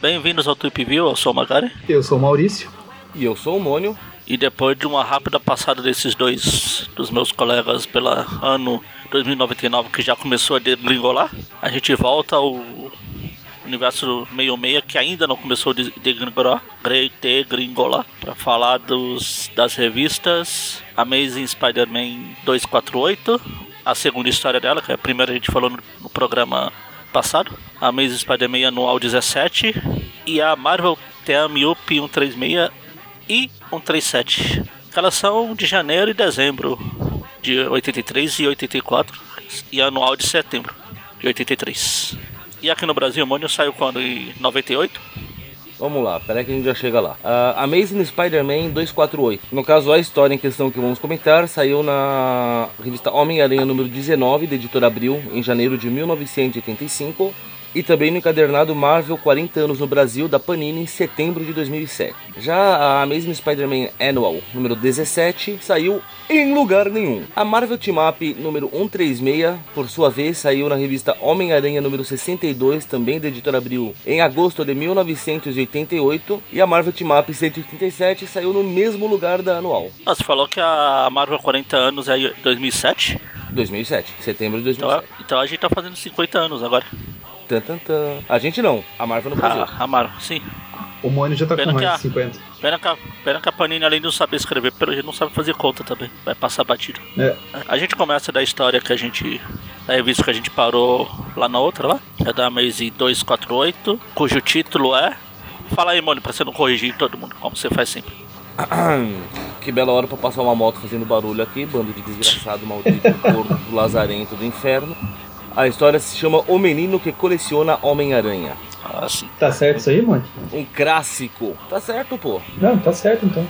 Bem-vindos ao Trip View, eu sou o Magari. Eu sou o Maurício. E eu sou o Mônio. E depois de uma rápida passada desses dois dos meus colegas pela ano 2099 que já começou a degringolar, a gente volta ao universo meio meia que ainda não começou a degringolar, degringolar para falar dos, das revistas Amazing Spider-Man 248, a segunda história dela, que é a primeira a gente falou no, no programa passado, a Amazing Spider-Man anual 17 e a Marvel Team Up 136 e 137. Elas são de janeiro e dezembro de 83 e 84 e anual de setembro de 83. E aqui no Brasil, o Mônio saiu quando? Em 98? Vamos lá, peraí que a gente já chega lá. Uh, Amazing Spider-Man 248. No caso, a história em questão que vamos comentar saiu na revista Homem-Aranha número 19, da editora Abril, em janeiro de 1985 e também no encadernado Marvel 40 anos no Brasil da Panini em setembro de 2007. Já a Amazing Spider-Man Annual número 17 saiu em lugar nenhum. A Marvel Team Up número 136, por sua vez, saiu na revista Homem-Aranha número 62, também da editora Abril, em agosto de 1988, e a Marvel Team Up 187 saiu no mesmo lugar da anual. Ah, você falou que a Marvel 40 anos é 2007? 2007, setembro de 2007. Então, então a gente tá fazendo 50 anos agora. Tan, tan, tan. A gente não, a Marvel no Brasil. Ah, a Marvel, sim. O Mônio já tá Pena com que mais a- de 50. Pena que, a, pena que a Panini, além de não saber escrever, pelo jeito não sabe fazer conta também. Vai passar batido. É. A gente começa da história que a gente. Da revista que a gente parou lá na outra lá. É da Amazing 248, cujo título é. Fala aí, Mônio, pra você não corrigir todo mundo, como você faz sempre. Que bela hora pra passar uma moto fazendo barulho aqui, bando de desgraçado, maldito, corno, lazarento do inferno. A história se chama O Menino que Coleciona Homem-Aranha. Assim. Tá certo isso aí, Mônio? Um clássico. Tá certo, pô. Não, tá certo então.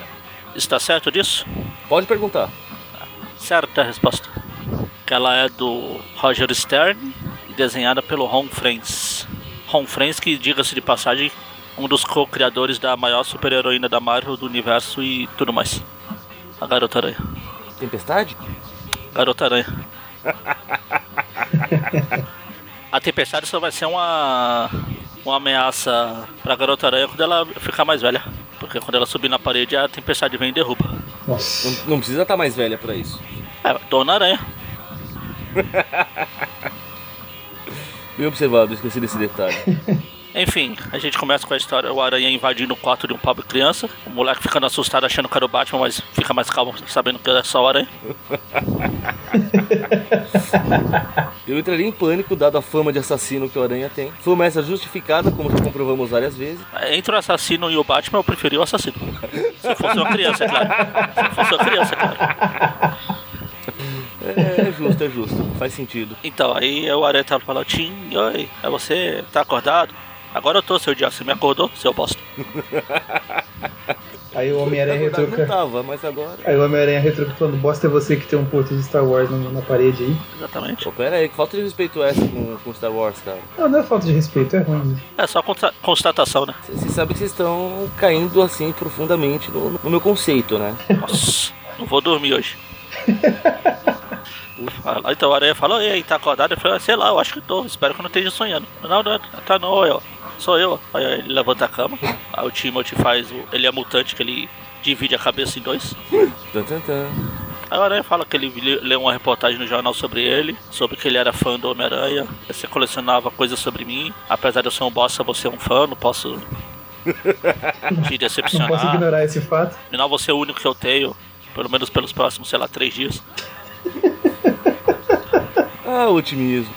Está certo disso? Pode perguntar. Certa a resposta. Que ela é do Roger Stern e desenhada pelo Ron Friends. Ron Friends, que diga-se de passagem, um dos co-criadores da maior super-heroína da Marvel do universo e tudo mais. A Garota Aranha. Tempestade? Garota Aranha. A tempestade só vai ser uma uma ameaça pra Garota Aranha quando ela ficar mais velha. Porque quando ela subir na parede, a tempestade vem e derruba. Nossa. Não, não precisa estar mais velha pra isso. É, Dona Aranha. Bem observado, esqueci desse detalhe. Enfim, a gente começa com a história, o Aranha invadindo o quarto de um pobre criança, o moleque ficando assustado achando que era o Batman, mas fica mais calmo sabendo que é só o Aranha. Eu entraria em pânico, dado a fama de assassino que o Aranha tem. Fama essa justificada, como já comprovamos várias vezes. Entre o assassino e o Batman, eu preferi o assassino. Se fosse uma criança, é claro. Se fosse uma criança, é claro. É, é justo, é justo. Faz sentido. Então, aí o Aranha tava falando, Tim, oi, é você? Tá acordado? Agora eu tô, seu dia, você me acordou, seu bosta. Aí o Homem-Aranha verdade, não retruca. tava, mas agora. Aí o Homem-Aranha retruca falando, bosta é você que tem um porto de Star Wars na, na parede aí. Exatamente. Pô, pera aí, que falta de respeito é essa com, com Star Wars, cara. Não, não é falta de respeito, é ruim. mesmo. É só consta- constatação, né? Vocês sabem que vocês estão caindo assim profundamente no, no meu conceito, né? Nossa, não vou dormir hoje. Então o Aranha falou, e aí, tá acordado? Eu falei, sei lá, eu acho que tô, espero que eu não esteja sonhando. Não, não, tá não, eu. Sou eu. Aí ele levanta a cama, aí o Timothy faz o. Ele é mutante, que ele divide a cabeça em dois. Aí o Aranha fala que ele lê- leu uma reportagem no jornal sobre ele, sobre que ele era fã do Homem-Aranha, você colecionava coisas sobre mim, apesar de eu ser um bosta, você é um fã, não posso te Não posso decepcionar. ignorar esse fato. Afinal, você é o único que eu tenho, pelo menos pelos próximos, sei lá, três dias. Ah, otimismo.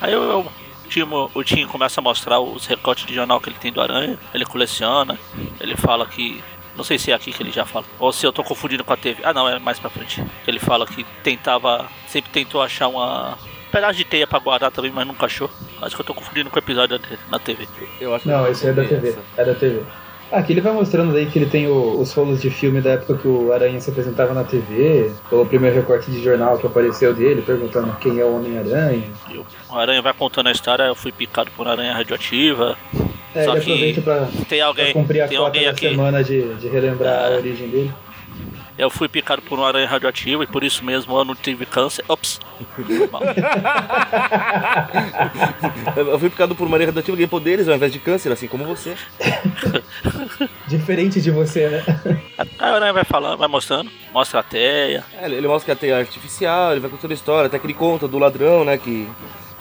Aí eu, eu- Timo, o Tim começa a mostrar os recortes de jornal que ele tem do Aranha, ele coleciona, ele fala que. Não sei se é aqui que ele já fala. Ou se eu tô confundindo com a TV. Ah não, é mais pra frente. Ele fala que tentava. Sempre tentou achar uma. Pedaço de teia pra guardar também, mas nunca achou. Acho que eu tô confundindo com o episódio da- na TV. Eu acho que Não, esse é da TV. essa. É da TV. Aqui ele vai mostrando daí que ele tem o- os rolos de filme da época que o Aranha se apresentava na TV, ou o primeiro recorte de jornal que apareceu dele, perguntando quem é o Homem-Aranha. O Aranha vai contando a história, eu fui picado por uma aranha radioativa. É, Só ele aproveita pra, tem pra alguém, cumprir a tem alguém da aqui. semana de, de relembrar É. a origem dele. Eu fui picado por uma aranha radioativa e por isso mesmo eu não tive câncer. Ops. Eu fui picado por uma aranha radioativa e ganhei poderes ao invés de câncer, assim como você. Diferente de você, né? Aí a aranha vai falando, vai mostrando, mostra a teia. É, ele ele mostra que a teia é artificial, ele vai contando a história, até que ele conta do ladrão, né, que,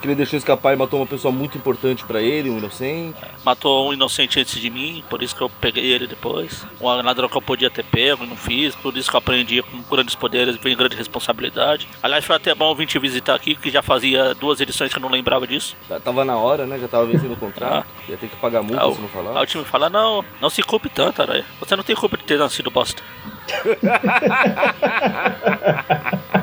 que ele deixou escapar e matou uma pessoa muito importante pra ele, um inocente. Matou um inocente antes de mim, por isso que eu peguei ele depois. Um ladrão que eu podia ter pego e não fiz, por isso que eu aprendi com grandes poderes vem grande responsabilidade. Aliás, foi até bom vir te visitar aqui, que já fazia duas edições que eu não lembrava disso. Tá- Tava na hora, né, já tava vencendo o contrato, ia ter que pagar multa Ah, se não aí falar. o time fala, não, não se culpe tanto, aranha. Você não tem culpa de ter nascido bosta.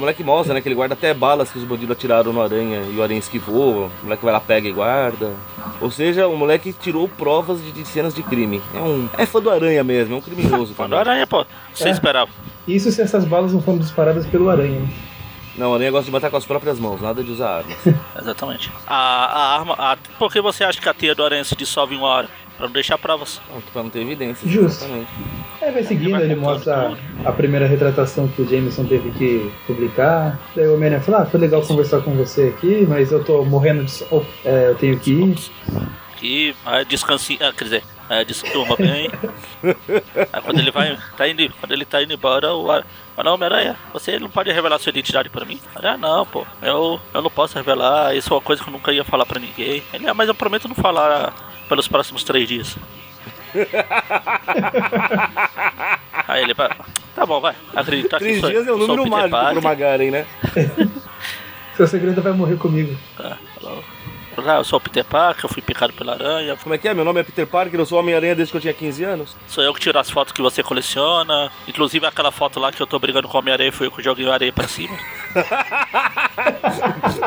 A moleque mostra, né, que ele guarda até balas que os bandidos atiraram no aranha e o aranha esquivou, o moleque vai lá, pega e guarda. Ou seja, o moleque tirou provas de, de cenas de crime. É um. É fã do aranha mesmo, é um criminoso Quando também. aranha, pô, você É. esperava. Isso se essas balas não foram disparadas pelo aranha, né? Não, o aranha gosta de matar com as próprias mãos, nada de usar armas. Exatamente. A, a arma. A, por que você acha que a teia do aranha se dissolve em uma hora? Pra não deixar provas. Não, pra não ter evidências. Justo. Exatamente. Aí vai seguindo, ele mostra a, a primeira retratação que o Jameson teve que publicar. Daí o Homem-Aranha fala, ah, foi legal conversar com você aqui, mas eu tô morrendo de sono. É, eu tenho que ir. E aí descanse. Ah, quer dizer, é, desturma bem. aí quando ele vai. Tá indo, quando ele tá indo embora, o ar- fala, Homem-Aranha, você não pode revelar sua identidade pra mim? Ah, não, pô. Eu, eu não posso revelar, isso é uma coisa que eu nunca ia falar pra ninguém. Ele, ah, mas eu prometo não falar pelos próximos três dias. Aí ele. Tá bom, vai. Acreditar que Três sou- dias é um sou número mágico pro Magaren, né? Seu segredo vai morrer comigo. Tá, falou. Ah, eu sou o Peter Parker, eu fui picado pela aranha. Como é que é? Meu nome é Peter Parker, eu sou Homem-Aranha desde que eu tinha 15 anos. Sou eu que tiro as fotos que você coleciona. Inclusive aquela foto lá que eu tô brigando com a Homem-Aranha foi eu que joguei a areia pra cima.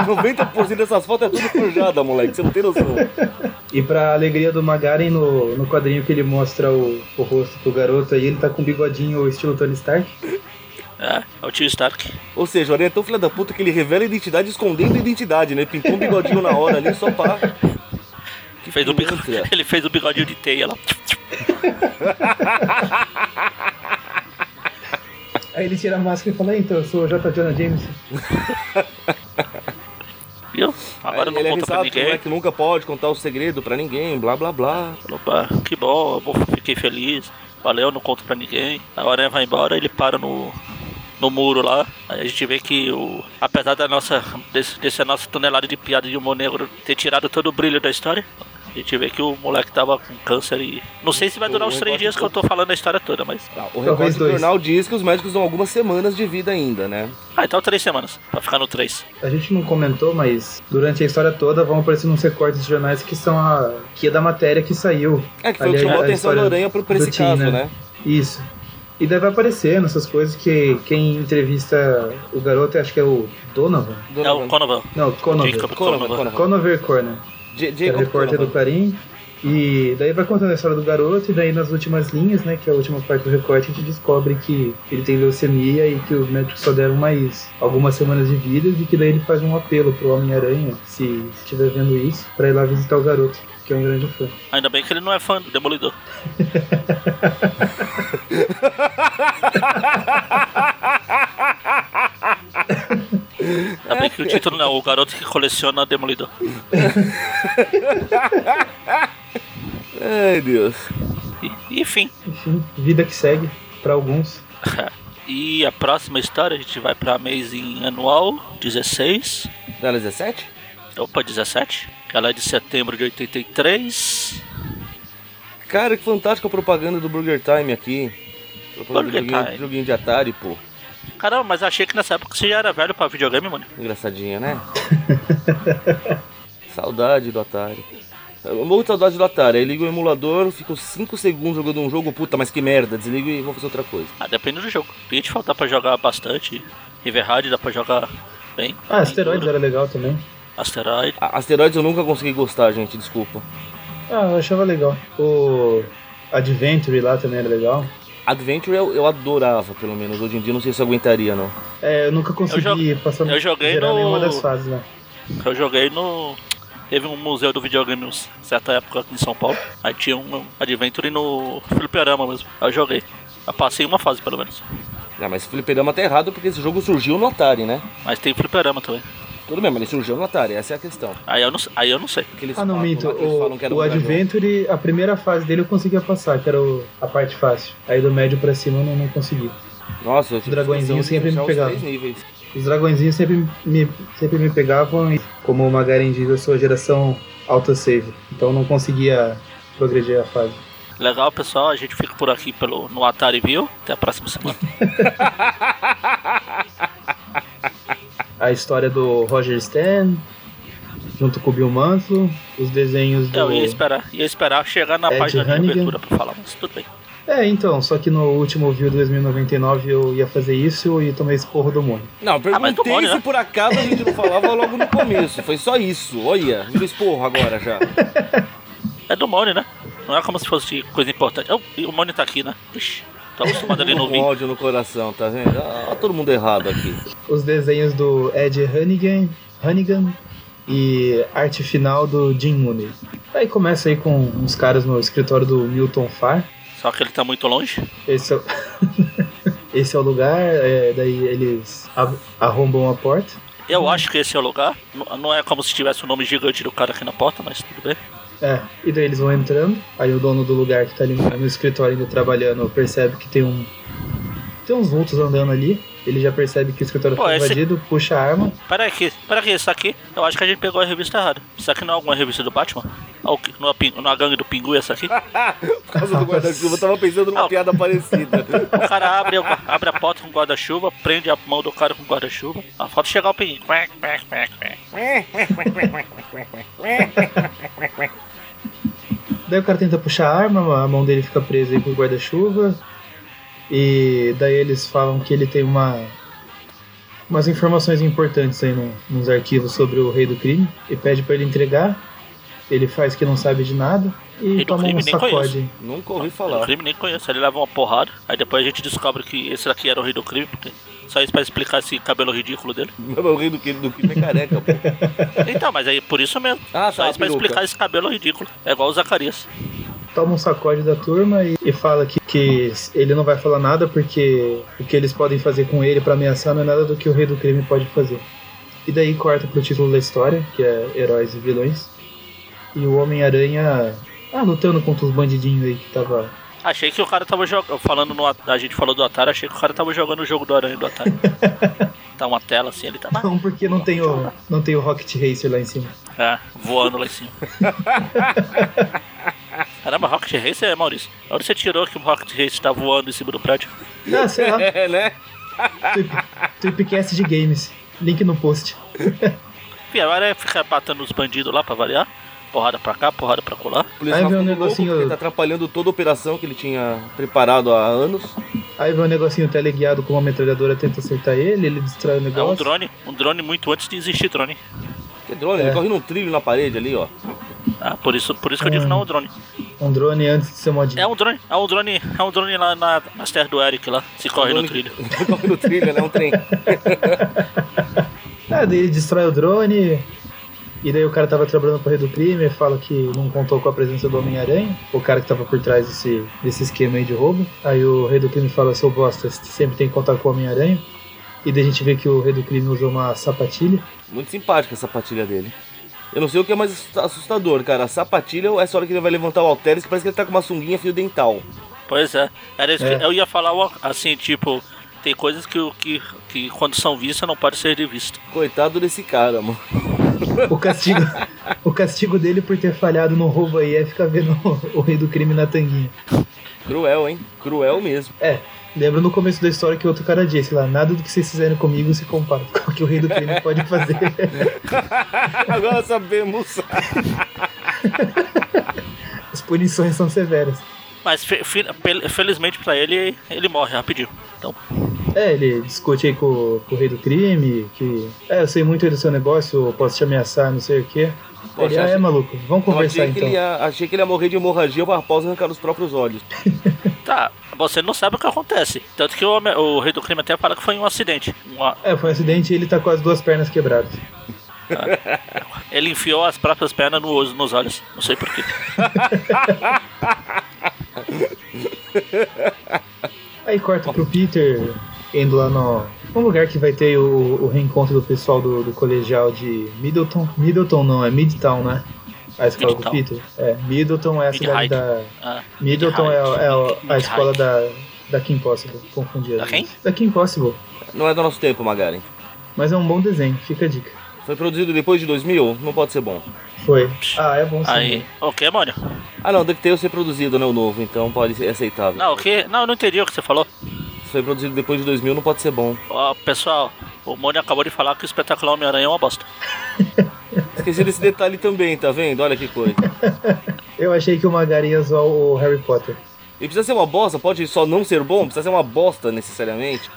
90% dessas fotos é tudo forjada, moleque, você não tem noção. E pra alegria do Magaren, no, no quadrinho que ele mostra o, o rosto pro garoto aí, ele tá com um bigodinho estilo Tony Stark. É, é o tio Stark. Ou seja, o Aranha é tão filho da puta que ele revela a identidade escondendo a identidade, né? Pintou um bigodinho na hora ali só pá. Que Fez o bigo- pilantra. Ele fez o bigodinho de teia lá. Aí ele tira a máscara e fala, "Ah, então, eu sou o J. Jonah Jameson. Viu? Agora Aí não ele é conta pra avisado que ninguém. moleque nunca pode contar o segredo pra ninguém, blá blá blá. Opa, que bom, fiquei feliz. Valeu, não conto pra ninguém. A aranha vai embora, ele para no, no muro lá. Aí a gente vê que o. Apesar da nossa. Desse, dessa nossa tonelada de piada de humor negro ter tirado todo o brilho da história. A gente vê que o moleque tava com câncer e. Não sei se vai durar os três dias que eu tô falando a história toda, mas. Ah, o Talvez recorte do jornal diz que os médicos dão algumas semanas de vida ainda, né? Ah, então três semanas. Pra ficar no três. A gente não comentou, mas durante a história toda vão aparecendo uns recortes de jornais que são a. que é da matéria que saiu. É que foi o que chamou a atenção do Aranha pra, pra esse caso, né? Isso. E deve aparecendo essas coisas que quem entrevista o garoto, acho que é o Donovan. É o Conovan. Não, Conover. Jacob. Conover Corner. J- é o Jacob repórter do Conovan. Clarim. E daí vai contando a história do garoto, e daí nas últimas linhas, né, que é a última parte do recorte, a gente descobre que ele tem leucemia e que os médicos só deram mais algumas semanas de vida, e que daí ele faz um apelo pro Homem-Aranha, se estiver vendo isso, pra ir lá visitar o garoto, que é um grande fã. Ainda bem que ele não é fã do Demolidor. Ainda bem que o título não é o garoto que coleciona Demolidor. Ai, Deus. E- enfim. Enfim, vida que segue, pra alguns. E a próxima história a gente vai pra Amazing Anual 16. Não era 17? Opa, 17. Que ela é de setembro de 83. Cara, que fantástica a propaganda do Burger Time aqui. Propaganda Burger do joguinho, Time. joguinho de Atari, pô. Caramba, mas achei que nessa época você já era velho pra videogame, mano. Engraçadinha, né? saudade do Atari. Morro de saudade do Atari. Aí ligo o emulador, fico 5 segundos jogando um jogo, puta, mas que merda. Desligo e vou fazer outra coisa. Ah, depende do jogo. Te faltar pra jogar bastante. River Raid dá pra jogar bem. Ah, asteroides era legal também. Asteroid. A- Asteroids eu nunca consegui gostar, gente, desculpa. Ah, eu achava legal. O Adventure lá também era legal. Adventure eu, eu adorava, pelo menos. Hoje em dia eu não sei se eu aguentaria, não. É, eu nunca consegui passar eu joguei gerar no- nenhuma das fases, né? Eu joguei no. Teve um museu do videogame em certa época aqui em São Paulo. Aí tinha um Adventure no Fliperama mesmo. Aí eu joguei. Eu passei uma fase pelo menos. Ah, mas fliperama tá errado porque esse jogo surgiu no Atari, né? Mas tem fliperama também. Tudo bem, mas ele surgiu no Atari, essa é a questão. Aí eu não, aí eu não sei. Aqueles Ah, não, papos minto. lá que eles falam que era O, um o. Adventure, a primeira fase dele eu conseguia passar, que era o- a parte fácil. Aí do médio pra cima eu não, não consegui. Nossa, eu tive dragõezinho discussão de sempre me fechar os. Os dragõezinhos sempre me, sempre me pegavam e, como o Magaren diz, eu sou geração autosave. Então eu não conseguia progredir a fase. Legal, pessoal. A gente fica por aqui pelo, no Atari View. Até a próxima semana. A história do Roger Stan, junto com o Bill Mantlo, os desenhos do... Eu ia esperar, ia esperar chegar na Ed página de Hannigan. abertura pra falar, mas tudo bem. É, então, só que no último View 2099 eu ia fazer isso e tomei esse porro do mundo. Não, eu Ah, mas perguntei demônio, se né? por acaso a gente não falava logo no começo. Foi só isso. Olha, virou esporro agora já. É do Mone, né? Não é como se fosse coisa importante. Oh, e o Mone tá aqui, né? Ixi, tô acostumado ali no Com vídeo. ódio no coração, tá vendo? Ah, todo mundo errado aqui. Os desenhos do Ed Hannigan, Hannigan e arte final do Jim Mooney. Aí começa aí com uns caras no escritório do Milton Farr. Só que ele tá muito longe. Esse é o, Esse é o lugar, é, daí eles arrombam a porta. Eu acho que esse é o lugar. Não é como se tivesse o nome gigante do cara aqui na porta, mas tudo bem. É, e daí eles vão entrando. Aí o dono do lugar que tá ali no, escritório ainda trabalhando percebe que tem um. Tem uns vultos andando ali. Ele já percebe que o escritório Pô, foi esse- invadido, puxa a arma. Pera aqui, pera aqui, isso aqui, eu acho que a gente pegou a revista errada. Isso aqui não é alguma revista do Batman? Ah, o que- Não é, pin- não é a gangue do Pingu essa aqui? Por causa do guarda-chuva, eu tava pensando numa Não. piada parecida. O cara abre, abre a porta com guarda-chuva, prende a mão do cara com guarda-chuva. Ah, falta chegar o Pinguim. Quack. Daí o cara tenta puxar a arma, a mão dele fica presa aí com o guarda-chuva. E daí eles falam que ele tem uma umas informações importantes aí no- nos arquivos sobre o rei do crime e pede pra ele entregar. Ele faz que não sabe de nada e Rei do toma um crime, nem sacode. conheço. Nunca ouvi O falar. crime nem conhece, ele leva uma porrada. Aí depois a gente descobre que esse daqui era o rei do crime, porque só isso pra explicar esse cabelo ridículo dele. O rei do que do que é careca, pô. Então, mas aí por isso mesmo. Ah, só tá, isso pra peruca. explicar esse cabelo ridículo. É igual o Zacarias. Toma um sacode da turma e, e fala que, que ele não vai falar nada porque o que eles podem fazer com ele pra ameaçar não é nada do que o rei do crime pode fazer. E daí corta pro título da história, que é Heróis e Vilões. E o Homem-Aranha ah, lutando contra os bandidinhos aí que tava. Achei que o cara tava jogando. Falando no. A gente falou do Atari, achei que o cara tava jogando o jogo do Aranha do Atari. tá uma tela assim, ele tá. Não, porque não tem o, não tem o Rocket Racer lá em cima. É, voando lá em cima. Caramba, Rocket Racer é Maurício. Onde você tirou que o Rocket Racer tá voando em cima do prédio? Ah, sei lá. É, né? Tweepcast de games. Link no post. E agora é ficar batendo os bandidos lá pra variar. Porrada pra cá, porrada pra colar. Aí vem um louco negocinho- porque tá atrapalhando toda a operação que ele tinha preparado há anos. Aí vem um negocinho teleguiado com uma metralhadora tenta acertar ele, ele destrói o É um negócio. drone, um drone muito antes de existir drone. Que drone, É. ele corre num trilho na parede ali, ó. Ah, por isso, por isso que eu digo que não é um drone. Um drone antes de ser modinho. É um drone, é um drone, é um drone lá na, nas terras do Eric lá, se corre no Drone- trilho. corre no trilho, né? Um trem. Ah, daí ele destrói o drone. E daí o cara tava trabalhando pro rei do crime e fala que não contou com a presença do Homem-Aranha, o cara que tava por trás desse, desse esquema aí de roubo. Aí o rei do crime fala, seu bosta, sempre tem que contar com o Homem-Aranha. E daí a gente vê que o rei do crime usou uma sapatilha. Muito simpática essa sapatilha dele. Eu não sei o que é mais assusta- assustador, cara. A sapatilha ou essa hora que ele vai levantar o halteres que parece que ele tá com uma sunguinha fio dental. Pois é, era isso É. que eu ia falar assim, tipo, tem coisas que, o- que, que quando são vistas não pode ser de vista. Coitado desse cara, mano. O castigo, o castigo dele por ter falhado no roubo aí é ficar vendo o, o rei do crime na tanguinha. Cruel, hein? Cruel mesmo. É, lembra no começo da história que outro cara disse lá, nada do que vocês fizerem comigo se compara com o que o rei do crime pode fazer. Agora sabemos. As punições são severas. Mas fe- fe- fel- felizmente pra ele, ele morre rapidinho. Então, É, ele discute aí com, com o rei do crime, que. É, eu sei muito do seu negócio, eu posso te ameaçar, não sei o quê. Pô, ele, ah, é maluco, vamos conversar achei, que então. ele ia, achei que ele ia morrer de hemorragia após arrancar os próprios olhos. tá, você não sabe o que acontece. Tanto que o, o rei do crime até fala que foi um acidente. Uma- É, foi um acidente e ele tá com as duas pernas quebradas. ele enfiou as próprias pernas no, nos olhos. Não sei porquê. Aí corta pro Peter indo lá no. Um lugar que vai ter o, o reencontro do pessoal do, do colegial de Middleton. Middleton não, é Midtown, né? A escola do. Peter. É, Middleton é a cidade Mid-High. da. Ah, Middleton é, é a- a escola da, da Kim Possible. Confundi. Da quem? Da Kim Possible. Não é do nosso tempo, Magaren. Mas é um bom desenho, fica a dica. Foi produzido depois de 2000? Não pode ser bom. Foi. Ah, é bom sim. Aí, o que, mano? Ah, não, DuckTales foi produzido, né? O novo, então pode ser aceitável. Não, o que? Não, eu não entendi o que você falou. Se foi produzido depois de 2000, não pode ser bom. Ó, pessoal, o Mônio acabou de falar que o espetacular Homem-Aranha é uma bosta. Esqueci desse detalhe também, tá vendo? Olha que coisa. Eu achei que o Magari ia zoar o Harry Potter. E precisa ser uma bosta, pode só não ser bom, precisa ser uma bosta necessariamente.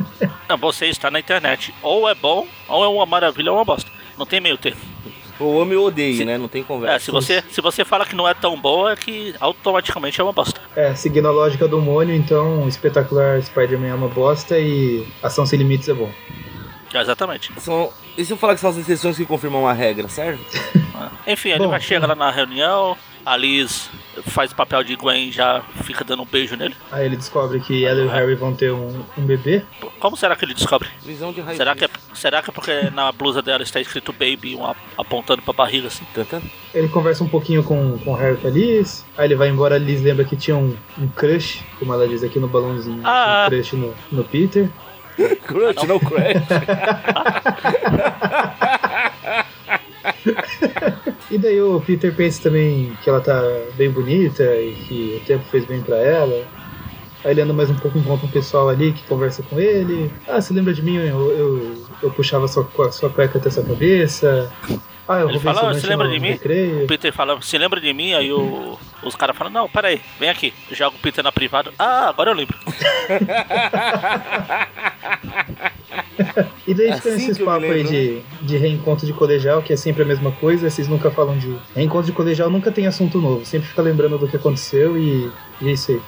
Não, você está na internet. Ou é bom, ou é uma maravilha ou uma bosta. Não tem meio termo. Ou ame ou odeie, Se- né? Não tem É, conversa. se você, se você fala que não é tão boa, é que automaticamente é uma bosta. É, seguindo a lógica do Mônio, então o espetacular Spider-Man é uma bosta e Ação Sem Limites é bom. É, exatamente. São... E se eu falar que são as exceções que confirmam a regra, certo? Enfim, ele Bom, vai chegar lá na reunião, a Liz faz papel de Gwen e já fica dando um beijo nele. Aí ele descobre que ela e o Harry vão ter um, um bebê. Como será que ele descobre? Visão de raiz. Será que, é, será que é porque na blusa dela está escrito Baby, um ap- apontando pra barriga assim? Ele conversa um pouquinho com, com o Harry e com a Liz. Aí ele vai embora, a Liz lembra que tinha um, um crush, como ela diz aqui no balãozinho. Ah. Um crush no, no Peter. Crush, não crash. E daí o Peter pensa também que ela tá bem bonita e que o tempo fez bem pra ela. Aí ele anda mais um pouco, encontra um pessoal ali que conversa com ele. Ah, você lembra de mim? Eu, eu, eu puxava sua, sua cueca até sua cabeça. Ah, eu Ele fala, "Ah, você lembra de mim?" recreio. O Peter fala, se lembra de mim? Aí o- os caras falam, não, peraí, vem aqui. Joga o Peter na privada. Ah, agora eu lembro. E daí É fica assim esses que papos aí de, de reencontro de colegial, que é sempre a mesma coisa, vocês nunca falam de. Reencontro de colegial nunca tem assunto novo, sempre fica lembrando do que aconteceu e, e é isso aí.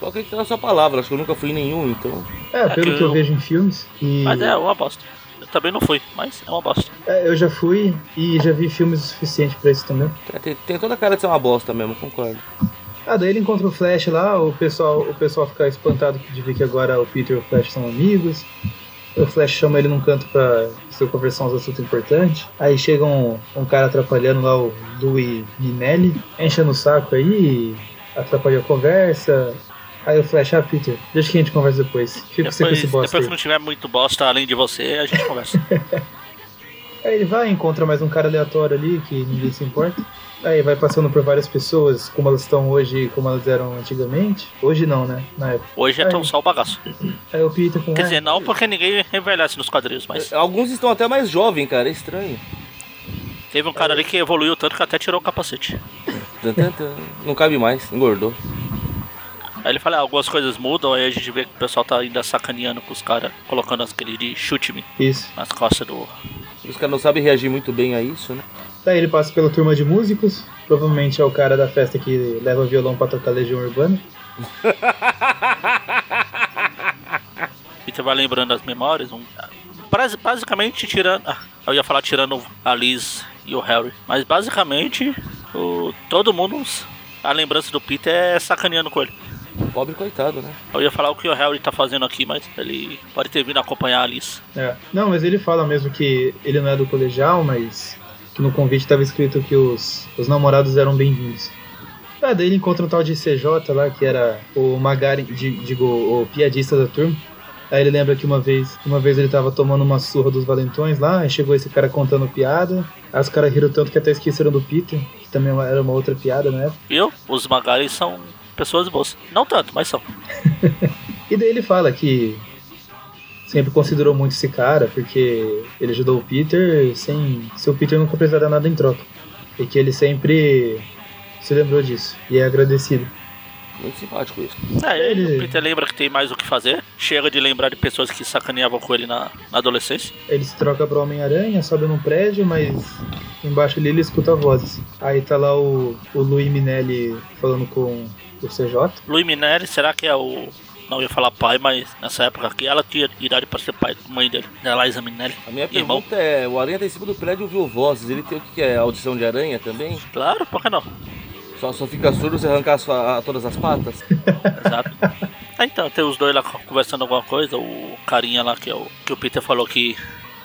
Vou acreditar na sua palavra, acho que eu nunca fui em nenhum, então. É, pelo que que eu eu- vejo em filmes. E Mas é uma bosta. Eu também não fui, mas é uma bosta. é, eu já fui e já vi filmes o suficiente pra isso também. É, Tem, tem toda a cara de ser uma bosta mesmo, concordo. Ah, daí ele encontra o Flash lá, o pessoal, o pessoal fica espantado de ver que agora o Peter e o Flash são amigos. O Flash chama ele num canto pra se conversar uns assuntos importantes. Aí chega um, um cara atrapalhando lá, o Louis Minelli, enchendo o saco aí, atrapalha a conversa. Aí o Flash, ah, Peter, deixa que a gente conversa depois. Fica você com Depois, esse bosta depois que não tiver muito bosta além de você, a gente conversa. Aí ele vai, encontra mais um cara aleatório ali que ninguém se importa. Aí vai passando por várias pessoas, como elas estão hoje e como elas eram antigamente. Hoje não, né? Na época. Hoje é tão só o bagaço. Aí o Peter com Quer "Ah, dizer, não porque ninguém envelhece nos quadrinhos, mas Alguns estão até mais jovens, cara, é estranho. teve um cara ali que evoluiu tanto que até tirou o capacete. Não cabe mais, engordou. Aí ele fala, ah, algumas coisas mudam, aí a gente vê que o pessoal tá ainda sacaneando com os caras, colocando aquele de chute-me Isso. nas costas do. Os caras não sabem reagir muito bem a isso, né? Daí ele passa pela turma de músicos. Provavelmente é o cara da festa que leva violão pra tocar Legião Urbana. Peter vai lembrando as memórias. Um, basi- basicamente tirando. Ah, eu ia falar tirando a Liz e o Harry. Mas basicamente o, todo mundo. A lembrança do Peter é sacaneando com ele. Pobre coitado, né? Eu ia falar o que o Harry tá fazendo aqui, mas ele pode ter vindo acompanhar a Liz. É. Não, mas ele fala mesmo que ele não é do colegial, mas que no convite estava escrito que os, os namorados eram bem-vindos. Ah, daí ele encontra um tal de CJ lá, que era o Magari, di- digo, o piadista da turma. Aí ele lembra que uma vez, uma vez ele tava tomando uma surra dos valentões lá, aí chegou esse cara contando piada. Aí os caras riram tanto que até esqueceram do Peter, que também era uma outra piada na época. Viu? Os Magaris são pessoas boas. Não tanto, mas são. E daí ele fala que sempre considerou muito esse cara, porque ele ajudou o Peter sem. Se o Peter nunca precisaria nada em troca. E que ele sempre se lembrou disso. E é agradecido. Muito simpático isso. É, ele, Ele- o Peter lembra que tem mais o que fazer. Chega de lembrar de pessoas que sacaneavam com ele na, na adolescência. Ele se troca pro Homem-Aranha, sobe num prédio, mas embaixo ali ele escuta vozes. Aí tá lá o, o Louis Minelli falando com o CJ. Louis Minelli, será que é o. Não ia falar pai, mas nessa época aqui ela tinha idade pra ser pai, mãe dele, da Liza Minelli. A minha Irmão. pergunta é: o Aranha tá em cima do prédio e ouviu vozes. Ele tem o que é? Audição de aranha também? Claro, por que não? Só, só fica surdo se arrancar sua- a- todas as patas? Exato. Ah, então, tem os dois lá conversando alguma coisa. O carinha lá que, é o, que o Peter falou que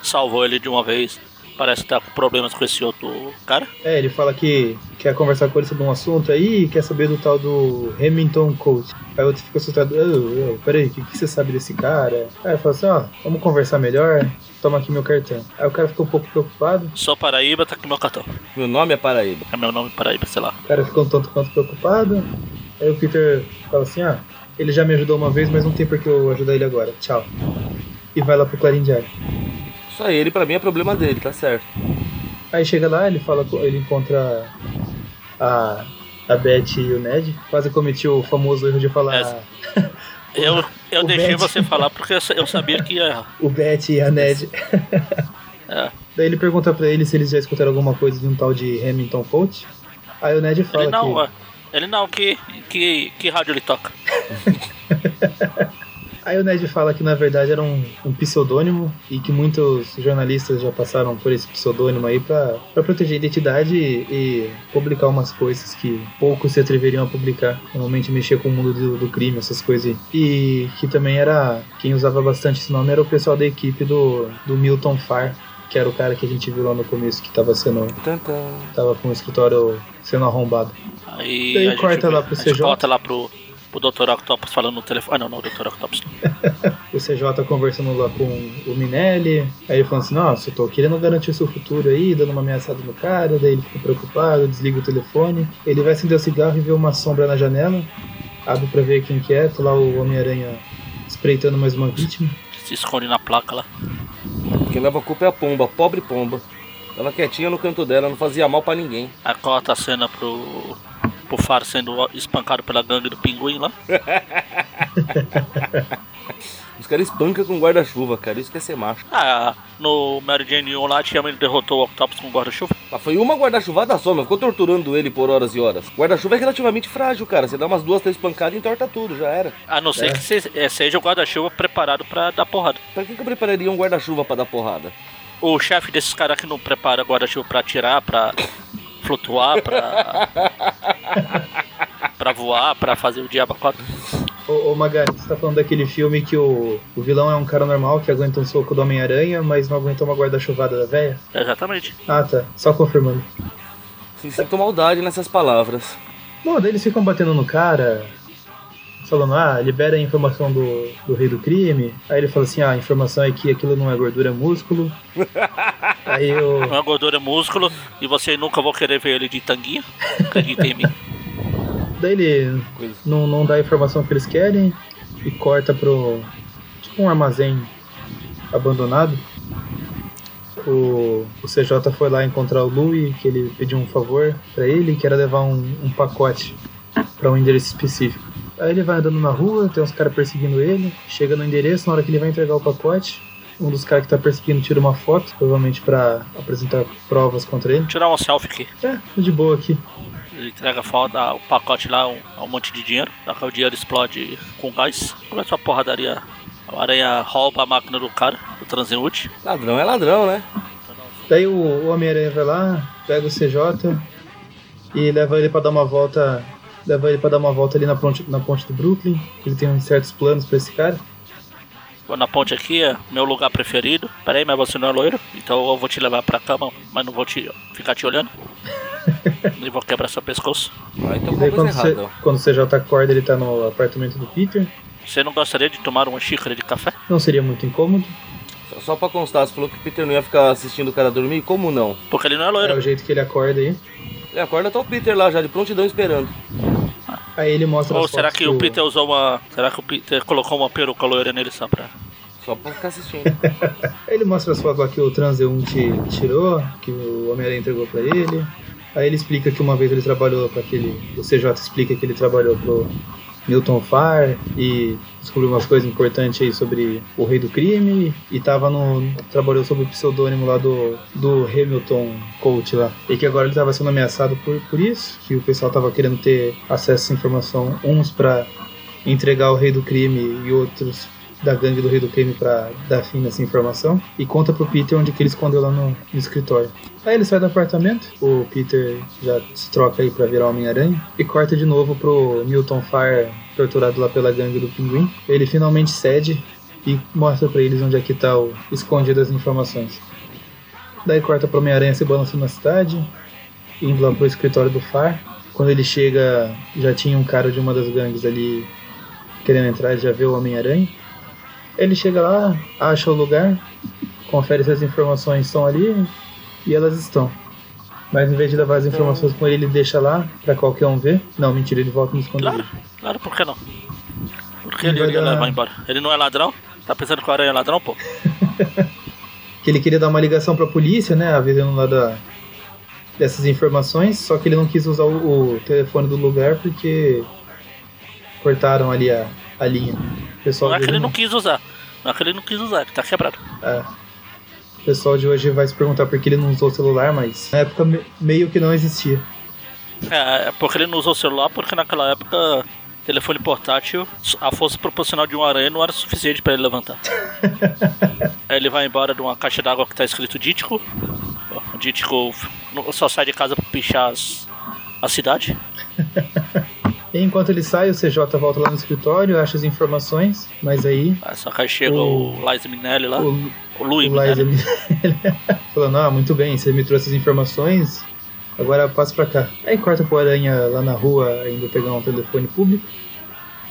salvou ele de uma vez. Parece que tá com problemas com esse outro cara. É, ele fala que quer conversar com ele sobre um assunto aí e quer saber do tal do Hamilton Coach. Aí o outro fica assustado, oh, oh, peraí, o que, que você sabe desse cara? Aí ele fala assim, ó, oh, vamos conversar melhor, toma aqui meu cartão. Aí o cara fica um pouco preocupado. Sou Paraíba, tá aqui meu cartão. Meu nome é Paraíba. É meu nome Paraíba, sei lá. O cara fica um tanto quanto preocupado. Aí o Peter fala assim, ah, ele já me ajudou uma vez, mas não tem por que eu ajudar ele agora. Tchau. E vai lá pro Clarim Diário. Isso aí, ele pra mim é problema dele, tá certo. Aí chega lá, ele fala, ele encontra a, a Beth e o Ned. Quase cometeu o famoso erro de falar. É. Eu, eu deixei Beth. você falar porque eu sabia que ia errar. O Beth e a Ned. É. Daí ele pergunta pra ele se eles já escutaram alguma coisa de um tal de Hamilton Coach. Aí o Ned fala ele não, que... Ele não, que, que, que rádio ele toca? Aí o Ned fala que na verdade era um, um, pseudônimo e que muitos jornalistas já passaram por esse pseudônimo aí para proteger a identidade e, e, publicar umas coisas que poucos se atreveriam a publicar. Normalmente mexer com o mundo do, do, crime, essas coisas aí. E que também era. Quem usava bastante esse nome era o pessoal da equipe do, do Milton Farr. Que era o cara que a gente viu lá no começo que tava sendo. Tava com o escritório sendo arrombado. Aí, Daí corta lá pro CJ. Corta lá pro o Dr. Octopus falando no telefone. Ah, não, não, o Dr. Octopus. o CJ conversando lá com o Minelli. Aí ele falando assim: Nossa, eu tô querendo garantir o seu futuro aí, dando uma ameaçada no cara. Daí ele fica preocupado, desliga o telefone. Ele vai acender o cigarro e vê uma sombra na janela. Abre pra ver quem que é. Tá lá o Homem-Aranha espreitando mais uma vítima. Se esconde na placa lá. Quem leva a culpa é a pomba, pobre pomba. Ela quietinha no canto dela, não fazia mal para ninguém. A corta a cena pro Faro sendo espancado pela gangue do pinguim lá. Os caras espancam com guarda-chuva, cara. Isso quer ser macho. Ah, no Mary Jane 1 lá, Tia derrotou o Octopus com guarda-chuva. Mas foi uma guarda-chuvada só, mas ficou torturando ele por horas e horas. Guarda-chuva é relativamente frágil, cara. Você dá umas duas, três pancadas e entorta tudo, já era. A não ser é. que é, seja o guarda-chuva preparado pra dar porrada. Pra que, que eu prepararia um guarda-chuva pra dar porrada? O chefe desses caras que não prepara guarda-chuva pra atirar, pra flutuar, pra. pra voar, pra fazer o diabo 4. Ô, ô Magari, você tá falando daquele filme que o, o vilão é um cara normal que aguenta um soco do Homem-Aranha, mas não aguenta uma guarda-chuvada da véia? Exatamente. Ah, tá. Só confirmando. Sim, sinto maldade nessas palavras. Bom, daí eles ficam batendo no cara, falando, ah, libera a informação do, do rei do crime. Aí ele fala assim, ah, a informação é que aquilo não é gordura, é músculo. Aí. Não é gordura, é músculo, e você nunca vou querer ver ele de tanguinha. Acredita em mim. Daí ele não, não dá a informação que eles querem e corta pro. tipo um armazém abandonado. O, o CJ foi lá encontrar o Louie, que ele pediu um favor para ele, que era levar um, um pacote para um endereço específico. Aí ele vai andando na rua, tem uns caras perseguindo ele, chega no endereço, na hora que ele vai entregar o pacote, um dos caras que tá perseguindo tira uma foto, provavelmente para apresentar provas contra ele. Tirar uma selfie aqui. É, de boa aqui. Ele entrega a foto, o pacote lá, um, um monte de dinheiro. Daqui o dinheiro explode com gás. Começa a porradaria. A aranha rouba a máquina do cara, do transeúte. Ladrão é ladrão, né? Daí o Homem-Aranha vai lá, pega o CJ e leva ele para dar uma volta leva ele para dar uma volta ali na ponte, na ponte do Brooklyn. Ele tem uns certos planos para esse cara. Na ponte aqui é meu lugar preferido. Peraí, mas você não é loiro? Então eu vou te levar pra cama, mas não vou te ficar te olhando. e vou quebrar seu pescoço. Ah, então e daí quando você, quando você já tá acorda, ele tá no apartamento do Peter. Você não gostaria de tomar uma xícara de café? Não seria muito incômodo. Só, só pra constar, você falou que o Peter não ia ficar assistindo o cara dormir? Como não? Porque ele não é loiro. É o jeito que ele acorda aí. Ele acorda, tá o Peter lá já, de prontidão esperando. Aí ele mostra Ou será que o Peter usou uma. Será que o Peter colocou uma peruca loira nele só pra. Só pra ficar assistindo. ele mostra as fotos lá que o transeunte tirou, que o Homem-Aranha entregou pra ele. Aí ele explica que uma vez ele trabalhou para aquele. O CJ explica que ele trabalhou pro Milton Farr e descobriu umas coisas importantes aí sobre o rei do crime e tava no. trabalhou sob o pseudônimo lá do, do Hamilton Coach lá. E que agora ele tava sendo ameaçado por, por isso, que o pessoal tava querendo ter acesso essa informação, uns para entregar o rei do crime e outros da gangue do Rei do Crime para dar fim nessa informação e conta pro Peter onde que ele escondeu lá no, no escritório. Aí ele sai do apartamento, o Peter já se troca aí pra virar Homem-Aranha e corta de novo pro Milton Fire torturado lá pela gangue do pinguim. Ele finalmente cede e mostra para eles onde é que tá o escondido as informações. Daí corta pro Homem-Aranha se balançando na cidade, indo lá pro escritório do Far. Quando ele chega, já tinha um cara de uma das gangues ali querendo entrar, já vê o Homem-Aranha. Ele chega lá, acha o lugar, confere se as informações estão ali e elas estão. Mas em vez de levar as informações com ele, ele deixa lá pra qualquer um ver. Não, mentira, ele volta no esconderijo. Claro, claro, por que não? Por que Ele ele vai dar- embora? Ele não é ladrão? Tá pensando que o aranha é ladrão, pô? que ele queria dar uma ligação pra polícia, né, avisando lá da, dessas informações, só que ele não quis usar o, o telefone do lugar porque cortaram ali a, a linha. Pessoal Não é que ele hoje não quis usar. Não é que ele não quis usar, que tá quebrado. é. O pessoal de hoje vai se perguntar por que ele não usou o celular, mas na época me- meio que não existia. É, é porque ele não usou o celular, porque naquela época, telefone portátil, a força proporcional de um aranha não era suficiente pra ele levantar. Aí ele vai embora de uma caixa d'água que tá escrito Dítico. O Dítico só sai de casa pra pichar as, a cidade. E enquanto ele sai, o CJ volta lá no escritório, acha as informações, mas aí Aí Só que aí chega O- o, Liza Minelli lá, o, o Louis o Liza Minelli. falando, ah, muito bem, você me trouxe as informações, agora passa pra cá. Aí corta pro Aranha lá na rua, ainda pegar um telefone público,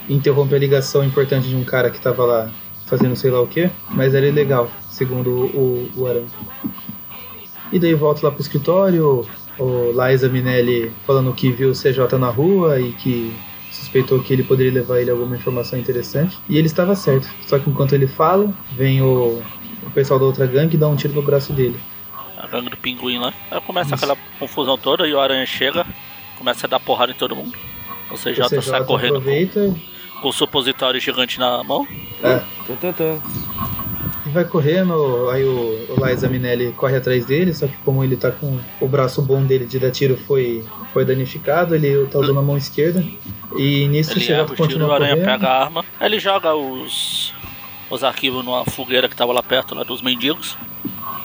interrompe a ligação importante de um cara que tava lá fazendo sei lá o que, mas era ilegal, segundo o, o Aranha. E daí volta lá pro escritório, o Liza Minelli falando que viu o CJ na rua e que suspeitou que ele poderia levar ele alguma informação interessante. E ele estava certo. Só que enquanto ele fala, vem o, o pessoal da outra gangue e dá um tiro no braço dele. A gangue do pinguim lá. Aí começa Isso. aquela confusão toda e o aranha chega, começa a dar porrada em todo mundo. O CJ, o CJ sai correndo com, aproveita com o supositório gigante na mão. é, Tan, tan, tan. Vai correndo. Aí o, o Liza Minelli corre atrás dele. Só que como ele tá com o braço bom dele de dar tiro foi, foi danificado, ele tá usando a mão esquerda. E nisso Ele erra CJ o tiro, o continua aranha correndo. pega a arma. Aí ele joga os, os arquivos numa fogueira que tava lá perto lá dos mendigos.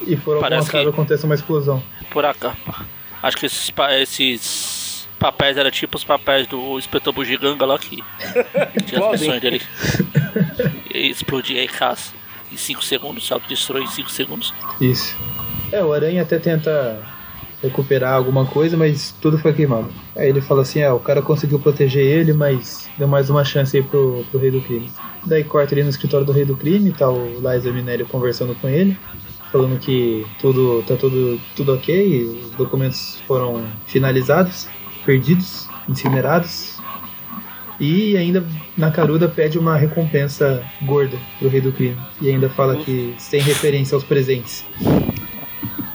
E por algum Parece acaso que- acontece uma explosão. Por acá. Acho que esses, esses papéis eram tipo os papéis do inspetor Bugiganga lá que tinha as missões dele. E explodir aí casa em 5 segundos, se autodestrói em 5 segundos. Isso. É, o Aranha até tenta recuperar alguma coisa, mas tudo foi queimado. Aí ele fala assim, ah, o cara conseguiu proteger ele, mas deu mais uma chance aí pro, pro Rei do Crime. Daí corta ele no escritório do Rei do Crime, tá o Liza Minelli conversando com ele, falando que tudo tá tudo, tudo ok, os documentos foram finalizados, perdidos, incinerados. E ainda na caruda pede uma recompensa gorda pro Rei do Crime. E ainda fala que sem referência aos presentes.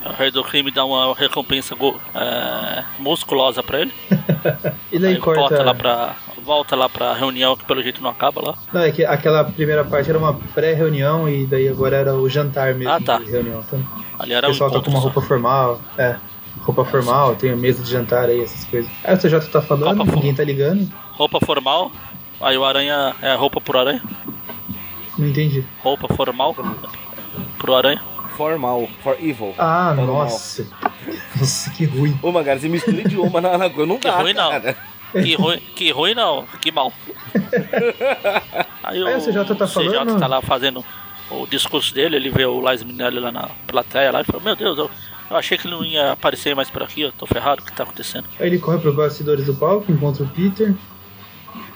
O rei do crime dá uma recompensa é, musculosa pra ele. E daí Aí corta. volta lá pra. Volta lá pra reunião que pelo jeito não acaba lá. Não, é que aquela primeira parte era uma pré-reunião e daí agora era o jantar mesmo Ah, tá. de reunião. Então, Ali o era um pessoal tá com uma só. roupa formal. É, roupa formal, tem a mesa de jantar aí, essas coisas. Aí o CJ tá falando, Roupa ninguém tá ligando. Roupa formal. Aí o aranha. É roupa pro aranha. Não entendi. Roupa formal. Pro aranha. Formal, for evil. Ah, nossa. Nossa, que ruim. Ô, Magari, você mistura idioma na, na coisa, não Que dá, ruim não. cara. Que ruim, que ruim não, que mal. Aí, Aí o CJ tá o CJ falando- tá lá fazendo o discurso dele, ele vê o Liza Minelli lá na plateia lá e fala, meu Deus, eu, eu achei que ele não ia aparecer mais por aqui, eu tô ferrado, o que tá acontecendo? Aí ele corre pros bastidores do palco, encontra o Peter.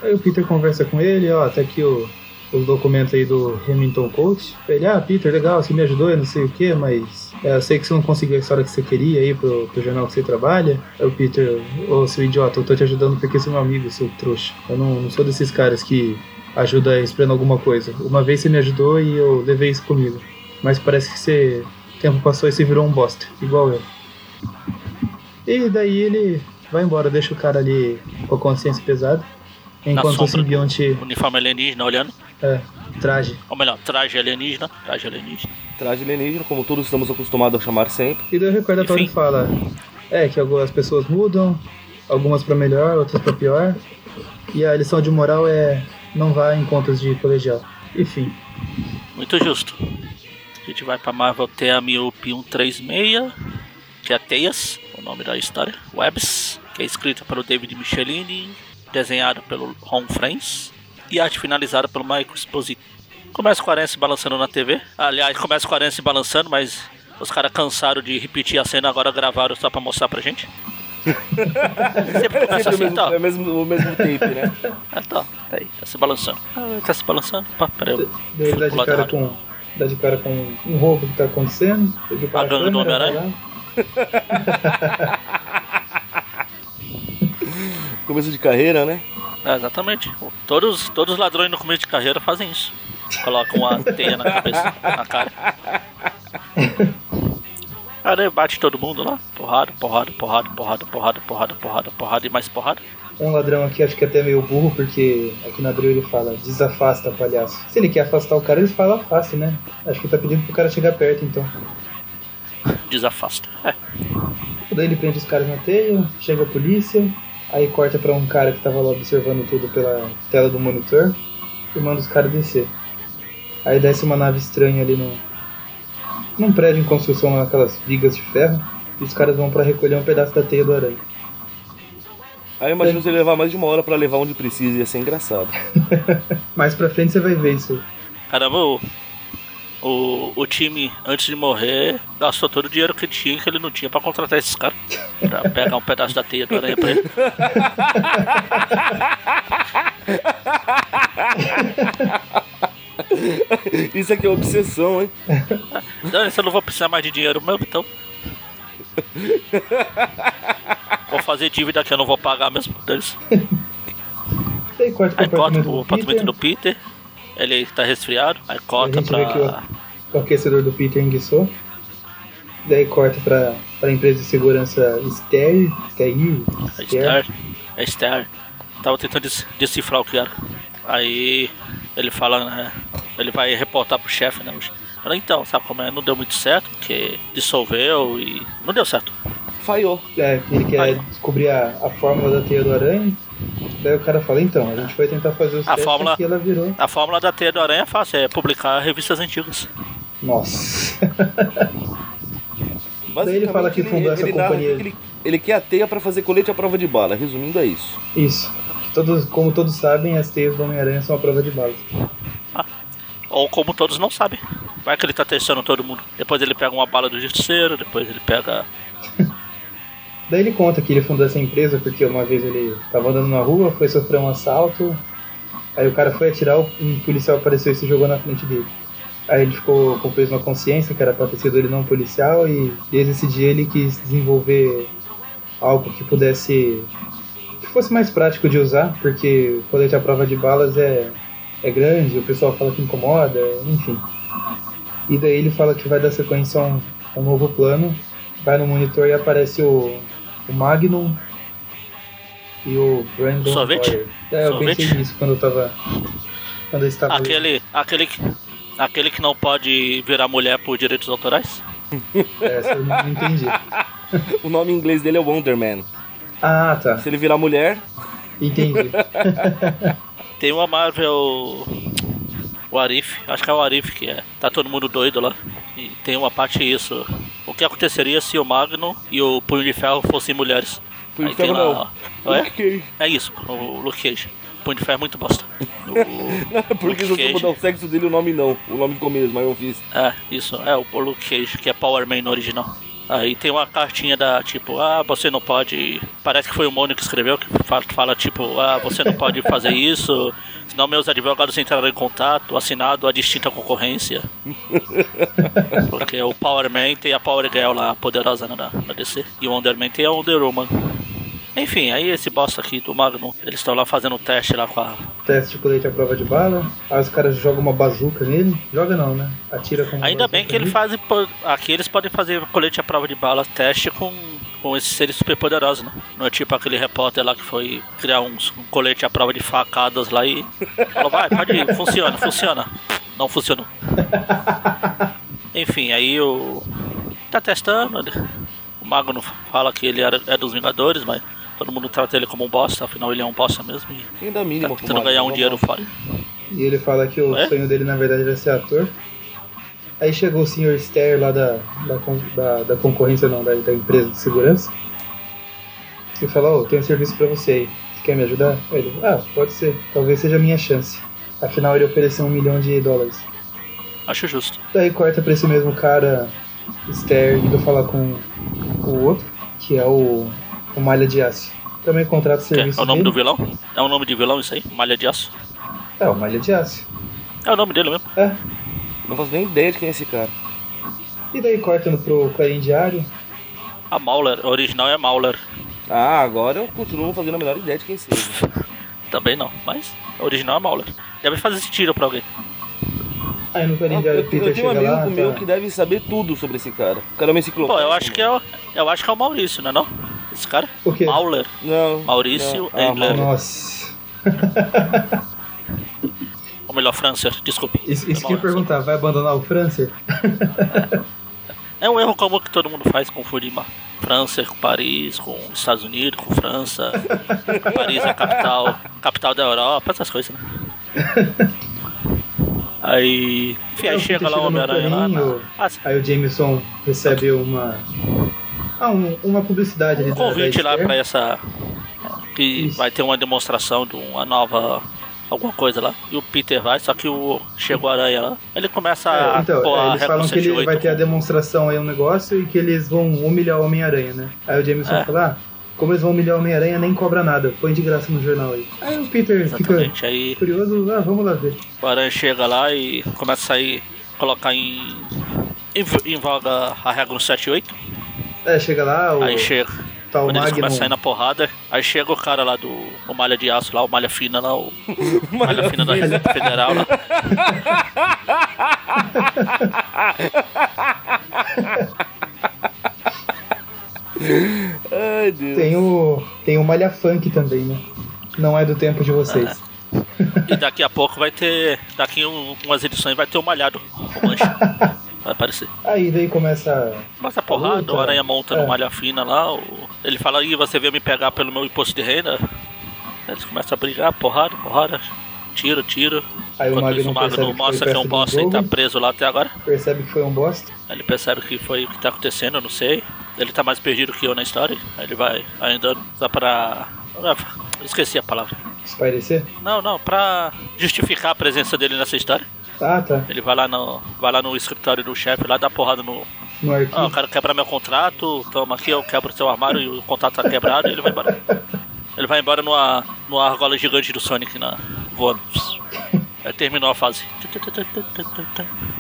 Aí o Peter conversa com ele, ó, tá aqui o, os documentos aí do Remington Coach. Ele, ah, Peter, legal, você me ajudou, eu não sei o que, mas é, eu sei que você não conseguiu a história que você queria aí pro, pro jornal que você trabalha. Aí o Peter, ô seu idiota, eu tô te ajudando porque você é meu amigo, seu trouxa. Eu não, não sou desses caras que ajuda esperando alguma coisa. Uma vez você me ajudou e eu levei isso comigo. Mas parece que você. O tempo passou e você virou um bosta, igual eu. E daí ele vai embora, deixa o cara ali com a consciência pesada. Enquanto o simbionte. Uniforme alienígena olhando, É, traje. ou melhor, traje alienígena, traje alienígena. Traje alienígena, como todos estamos acostumados a chamar sempre. E daí o recordatório Enfim. fala: É, que algumas pessoas mudam, algumas pra melhor, outras pra pior. E a lição de moral é: não vá em encontros de colegial. Enfim, Muito justo. A gente vai pra Marvel TMUP 136, que é Teias, o nome da história. Webs, que é escrita pelo David Michelini, desenhado pelo Ron Friends. E arte finalizada pelo Michael Esposito. Começa com se balançando na TV. Aliás, começa com se balançando, mas os caras cansaram de repetir a cena, agora gravaram só pra mostrar pra gente. Sempre começa Sempre assim, o mesmo, tá. é o mesmo, o mesmo tape, né? Ah, tá, tá aí, tá se balançando. Ah, tá se balançando. Pá, peraí. dá de cara com. Dá de cara com um roubo que tá acontecendo. A gangue do Homem-Aranha? Começo de carreira, né? É, exatamente. Todos, todos os ladrões no começo de carreira fazem isso. Colocam uma teia na cabeça, na cara. Aí bate todo mundo lá. Porrada, porrada, porrada, porrada, porrada, porrada, porrada, porrada e mais porrada. Um ladrão aqui, acho que até meio burro, porque aqui na Abril ele fala, desafasta, palhaço. Se ele quer afastar o cara, ele fala afaste, né? Acho que tá pedindo pro cara chegar perto, então. Desafasta. É. Daí ele prende os caras na teia, chega a polícia, aí corta pra um cara que tava lá observando tudo pela tela do monitor e manda os caras descer. Aí desce uma nave estranha ali no, num prédio em construção, naquelas vigas de ferro, e os caras vão pra recolher um pedaço da teia do aranha. Aí eu imagino ele levar mais de uma hora pra levar onde precisa, ia ser engraçado. Mais pra frente você vai ver isso aí. Caramba, o, o, time, antes de morrer, gastou todo o dinheiro que tinha que ele não tinha pra contratar esses caras. Pra pegar um pedaço da teia do aranha pra ele. Isso aqui é obsessão, hein? Dani, eu não vou precisar mais de dinheiro mesmo, então. Vou fazer dívida que eu não vou pagar mesmo. Pro Aí corta apartamento do apartamento Peter, do Peter. Ele tá resfriado. Aí a corta vê que pra. o, o aquecedor do Peter enguiçou. Daí corta pra, pra empresa de segurança Ster, Ster, Star. Tava tentando decifrar o que era. Aí ele fala, né? Ele vai reportar pro chefe, né? Fala, então, sabe como é? Não deu muito certo, porque dissolveu e. Não deu certo. Falhou. É, ele quer Aí. descobrir a, a fórmula da teia do aranha. Daí o cara fala, então, a gente vai tentar fazer os A testes fórmula- ela virou. A fórmula da teia do aranha é fácil, é publicar revistas antigas. Nossa. Basicamente, Daí ele fala que fundou essa narra companhia. que Ele, ele quer a teia pra fazer colete à prova de bala. Resumindo, é isso. Isso. Todos, como todos sabem, as teias do Homem-Aranha são a prova de balas. Ou como todos não sabem. Vai que ele tá testando todo mundo. Depois ele pega uma bala do justiceiro, depois ele pega. Daí ele conta que ele fundou essa empresa porque uma vez ele tava andando na rua, foi sofrer um assalto, aí o cara foi atirar, um policial apareceu e se jogou na frente dele. Aí ele ficou com peso na consciência, que era pra ter sido ele não policial, e desde esse dia ele quis desenvolver algo que pudesse. que fosse mais prático de usar, porque o colete à prova de balas é, é grande, o pessoal fala que incomoda, enfim. E daí ele fala que vai dar sequência a um, a um novo plano, vai no monitor e aparece o, o Magnum e o Brandon Sorvete? Boyer. É, eu Sorvete? pensei nisso quando eu tava. Quando eu estava. Aquele. aquele que. Aquele que não pode virar mulher por direitos autorais? Essa eu não entendi. O nome em inglês dele é Wonder Man. Ah, tá. Se ele virar mulher, Entendi. Tem uma Marvel. O Arif, acho que é o Arif que é. Tá todo mundo doido lá. E tem uma parte isso. O que aconteceria se o Magnum e o Punho de Ferro fossem mulheres? Punho de Ferro lá. É? É isso, o Luke Cage. Punho de Ferro é muito bosta. O, Porque se você mudar o sexo dele, o nome não. O nome ficou mesmo, aí eu fiz. É, isso, é o Luke Cage, que é Power Man no original. Aí tem uma cartinha da tipo, ah, você não pode. Parece que foi o Mônio que escreveu, que fala, fala tipo, ah, você não pode fazer isso, senão meus advogados entrarão em contato, assinado a distinta concorrência. Porque o Power Man tem a Power Girl lá, poderosa na, na DC, e o Wonder Man tem a Wonder Woman. Enfim, aí esse bosta aqui do Magnum, eles estão lá fazendo um teste lá com a. Teste de colete à prova de bala. Aí os caras jogam uma bazuca nele. Joga não, né? Atira com uma Ainda bem que ele nele. fazem. po- Aqui eles podem fazer colete à prova de bala teste com, com esses seres super poderosos, né? Não é tipo aquele repórter lá que foi criar uns, um colete à prova de facadas lá e falou, vai, pode ir, funciona, funciona. Não funcionou. Enfim, aí o. Tá testando, ele- o Mago não fala que ele era, é dos Vingadores, mas todo mundo trata ele como um bosta, afinal ele é um bosta mesmo e dá tá mínimo pro tentando ganhar um vamos dinheiro fora. E ele fala que o É? sonho dele na verdade era ser ator. Aí chegou o Sr. Ster lá da, da, da, da concorrência, não, da, da empresa de segurança. E fala, ô, tem um serviço pra você aí. quer me ajudar? Ele, ah, pode ser, talvez seja a minha chance. Afinal, ele ofereceu um milhão de dólares. Acho justo. Daí corta pra esse mesmo cara, Ster, indo falar com o outro, que é o, o Malha de Aço. Também contrata o Que é, serviço é o nome dele. do vilão? É o nome de vilão isso aí? Malha de aço? É, o Malha de Aço. É o nome dele mesmo. É. Não faço nem ideia de quem é esse cara. E daí cortando pro Clarim Diário. A Mauler, a original é Mauler. Ah, agora eu continuo fazendo a menor ideia de quem seja. Também não, mas a original é Mauler. Deve fazer esse tiro pra alguém. Aí no Clarim Eu, Diário eu o Peter tenho um amigo lá. meu tá- que deve saber tudo sobre esse cara. O cara é uma enciclopédia. Pô, eu acho que é o, eu acho que é o Maurício, não é não? Esse cara? O quê? Mauler. Não. Maurício não. Ah, Engler. Nossa. Ou melhor, Francer, desculpe. Isso, isso que eu ia perguntar, vai abandonar o Francer? É um erro comum que todo mundo faz, confundir França com Paris, com Estados Unidos, com França. Paris é a capital, capital da Europa, essas coisas, né? Aí. Enfim, aí chega lá o Homem-Aranha lá. na- Ah, Aí o Jameson recebe uma. Ah, um- uma publicidade ali um convite lá pra essa. Que Isso. vai ter uma demonstração de uma nova. Alguma coisa lá. E o Peter vai, só que o. Chegou a aranha lá. Ele começa É, a. então, pôr é, a eles falam que ele 108 vai ter a demonstração aí, um negócio, e que eles vão humilhar o Homem-Aranha, né? Aí o Jameson É. fala, ah, como eles vão humilhar o Homem-Aranha, nem cobra nada, põe de graça no jornal aí. Aí o Peter fica Exatamente. Aí curioso, ah, vamos lá ver. o aranha chega lá e começa a sair. Colocar em. Em, em voga a regra 178. É, chega lá, o, Aí chega. Tá o Quando eles Magnum, começam a sair na porrada, aí chega o cara lá do o malha de aço lá, o malha fina lá, o malha fina da Receita Federal lá. Ai, Deus. tem o, tem o Malha Funk também, né? Não é do tempo de vocês. E daqui a pouco vai ter. Daqui um, umas edições vai ter o malhado. O. Vai aparecer. Aí daí começa Mas a porrada, luta, o aranha monta é. no malha fina lá. o- ele fala, aí você veio me pegar pelo meu imposto de renda. Eles começam a brigar, porrada, porrada. Tiro, tiro. Aí o isso, Magnum o Magno que mostra que é um bosta e tá preso lá até agora. percebe que foi um bosta. Ele percebe que foi o que tá acontecendo, eu não sei. Ele tá mais perdido que eu na história. Aí ele vai andando só pra. Esqueci a palavra. Espairecer? Não, não, pra justificar a presença dele nessa história. Ah, tá. Ele vai lá no, vai lá no escritório do chefe lá, dá porrada no. No arquivo. Ah, o cara quebra meu contrato, toma aqui, eu quebro o seu armário e o contrato tá quebrado e ele vai embora. Ele vai embora numa, numa argola gigante do Sonic na, voando. Aí terminou a fase.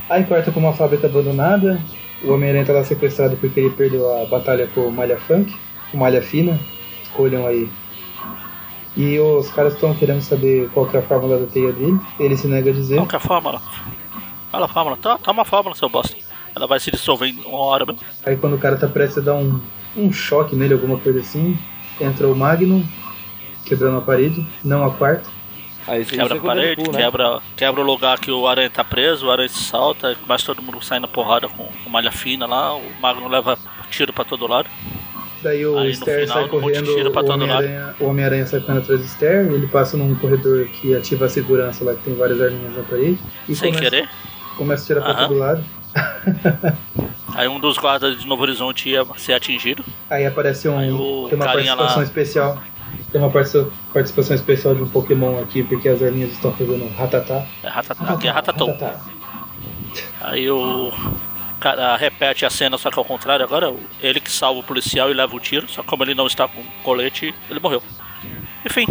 Aí corta pra uma fábrica abandonada. O Homem-Aranha tá lá sequestrado porque ele perdeu a batalha com o Malha Funk, o Malha Fina. Escolham aí. E os caras estão querendo saber qual que é a fórmula da teia dele. Ele se nega a dizer. Qual que é a fórmula? Fala a fórmula. Tá, toma a fórmula, seu bosta. Ela vai se dissolver em uma hora mesmo. Aí quando o cara tá prestes a dar um, um choque nele, alguma coisa assim, entra o Magnum, quebrando a parede, não a quarta. Aí Quebra a parede, né? quebra, quebra o lugar que o aranha tá preso, o aranha se salta, e começa todo mundo saindo na porrada com com malha fina lá, o Magno leva tiro pra todo lado. Daí o Aí, sai correndo, pra o Homem-Aranha Homem-Aranha sai correndo atrás do Stair, ele passa num corredor que ativa a segurança lá, que tem várias arminhas na parede. E Sem começa, querer. começa a tirar pra Aham. todo lado. Aí um dos guardas de Novo Horizonte ia ser atingido. Aí aparece um. Aí tem uma participação lá- especial. Tem uma partici- participação especial de um Pokémon aqui, porque as arminhas estão fazendo ratatá. É ratatá, aqui é ratatou. ratatá. Aí o cara repete a cena, só que ao contrário agora. Ele que salva o policial e leva o tiro, só que como ele não está com colete, ele morreu. Enfim,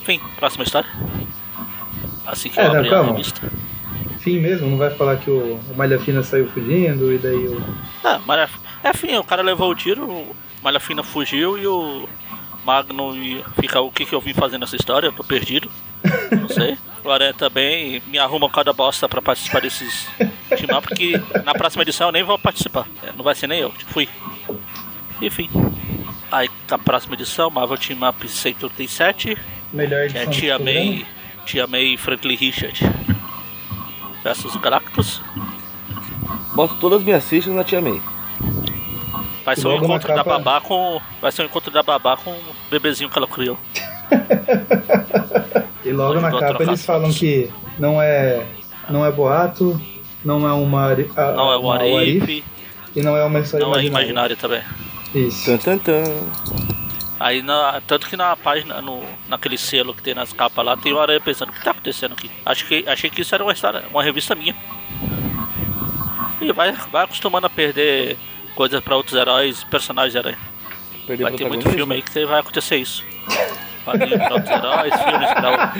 enfim, próxima história. Assim que É, eu não, abri a calma. revista. Fim mesmo, não vai falar que o, o Malha Fina saiu fugindo e daí o. Ah, é, é fim, o cara levou o tiro, o Malha Fina fugiu e o Magno e fica o que, que eu vim fazer nessa história, eu tô perdido. Não sei. O Aranha também me arruma cada bosta pra participar desses up, porque na próxima edição eu nem vou participar. É, Não vai ser nem eu, tipo, fui. Enfim. Aí na próxima edição, Marvel Team Up 137, Melhor que é edição Tia. May, Tia May e Franklin Richard versus Galactus. Boto todas as minhas fichas na Tia May. Vai ser um logo na encontro da capa- babá com. Vai ser um encontro da babá com o bebezinho que ela criou. E logo na capa eles falam que não é. Não é boato, não é uma. a- Não é o Arif, e não é uma história não é imaginária. imaginário também. Isso. Tan, tan, tan. Aí, na, tanto que na página, no, naquele selo que tem nas capas lá, tem o Aranha pensando, o que tá acontecendo aqui? Acho que, achei que isso era uma história, uma revista minha. E vai, vai acostumando a perder coisas pra outros heróis, personagens de. Perder Vai ter muito filme aí que vai acontecer isso. Quadrinhos pra outros heróis, filmes pra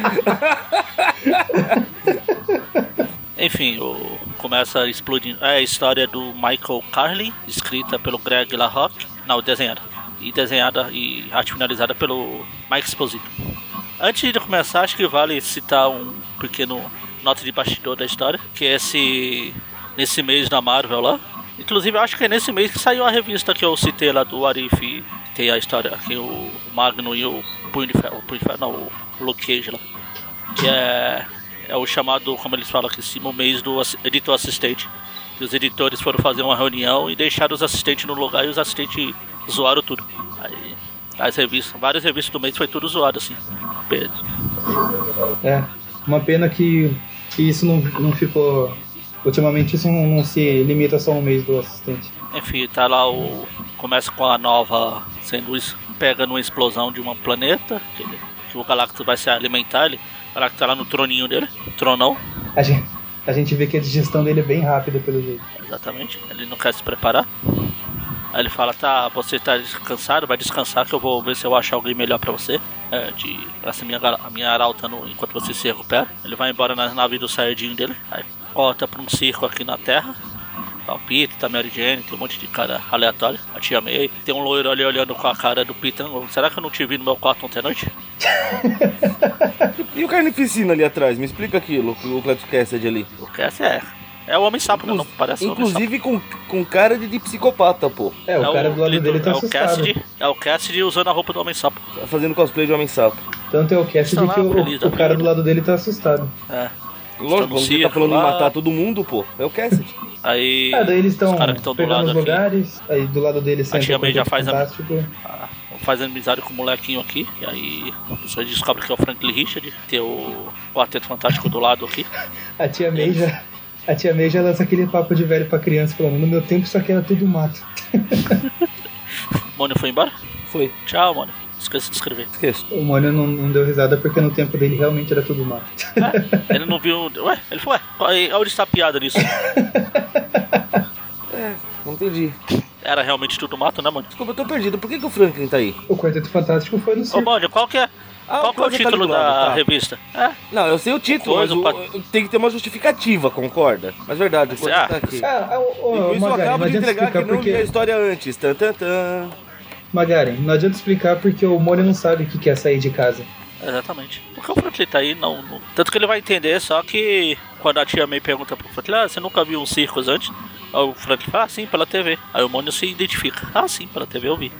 Enfim, o, começa explodindo. É a história do Michael Carlin, escrita pelo Greg LaRocque. Não, desenhada. E desenhada e arte finalizada pelo Mike Esposito. Antes de começar, acho que vale citar um pequeno nota de bastidor da história, que é esse nesse mês da Marvel lá. Inclusive, acho que é nesse mês que saiu a revista que eu citei lá do Arif. Tem a história que o Magno e o Punho de Ferro, o Punho de Ferro não, o Luke Cage lá. Que é, é o chamado, como eles falam aqui cima, o mês do editor assistente. Que os editores foram fazer uma reunião e deixaram os assistentes no lugar e os assistentes zoaram tudo. Aí, as revistas, várias revistas do mês foi tudo zoado assim. Pedro. É, uma pena que, que isso não, não ficou. Ultimamente isso não, não se limita só um mês do assistente. Enfim, tá lá o. Começa com a nova sendo pega numa explosão de um planeta. Que, ele- que o Galactus vai se alimentar. Ele, o Galactus tá lá no troninho dele, tronão, A gente, a gente vê que a digestão dele é bem rápida pelo jeito. exatamente. Ele não quer se preparar. Aí ele fala, tá, você tá descansado, vai descansar que eu vou ver se eu acho alguém melhor pra você. É, de, pra ser minha, a minha arauta no, enquanto você se recupera. Ele vai embora na nave do Saiyajin dele. Aí corta pra um circo aqui na Terra. Tá o Peter, tá a Mary Jane, tem um monte de cara aleatório. A tia May. Tem um loiro ali olhando com a cara do Peter. Será que eu não te vi no meu quarto ontem à noite? E o Carnificina ali atrás? Me explica aquilo, o Cletus Cassidy ali. Porque essa é. É o Homem Sapo, né? Não parece o Inclusive com, com cara de, de psicopata, pô. É, o Sapo. cara do lado dele tá é o assustado. Cassidy, é o Cassidy usando a roupa do Homem Sapo. Fazendo cosplay de Homem Sapo. Tanto é o Cassidy Tá lá, que o, da o cara do lado dele tá assustado. É. Lógico, quando ele tá falando lá. em matar todo mundo, pô. É o Cassidy. Aí. Ah, daí eles estão os caras que estão do pegando lado os aqui. lugares, aí do lado dele senta tia o May já faz a- Fantástico. Ah, faz amizade com o molequinho aqui. E aí você descobre que é o Franklin Richard. Tem o Quarteto Fantástico do lado aqui. A tia May já. A tia May já lança aquele papo de velho pra criança, falando, no meu tempo isso aqui era tudo mato. Mônio foi embora? Foi. Tchau, mano. Esqueci de escrever. Esqueço. O Mônio não, não deu risada porque no tempo dele realmente era tudo mato. Ele não viu. Ué, ele foi, ué, onde está a piada nisso? É, não entendi. Era realmente tudo mato, né, mano? Desculpa, eu tô perdido. Por que, que o Franklin tá aí? O Quarteto Fantástico foi no Ô, circo. Mônio, qual que é? Ah, qual que é o tá título lado, da tá. revista? É, Não, eu sei o título, mas o o- tem que ter uma justificativa, concorda? Mas verdade, o ah, tá aqui. Ah, ô, ô, por isso eu acabo de entregar que não li a porque. história antes. Tan, tan, tan. Magaren, não adianta explicar porque o Mônio não sabe o que é sair de casa. exatamente. Porque o Franklin tá aí, não, não- Tanto que ele vai entender, só que quando a tia May pergunta pro Franklin, ah, você nunca viu um circos antes? Aí o Franklin fala, ah, sim, pela TV. Aí o Mônio se identifica, ah, sim, pela TV eu vi.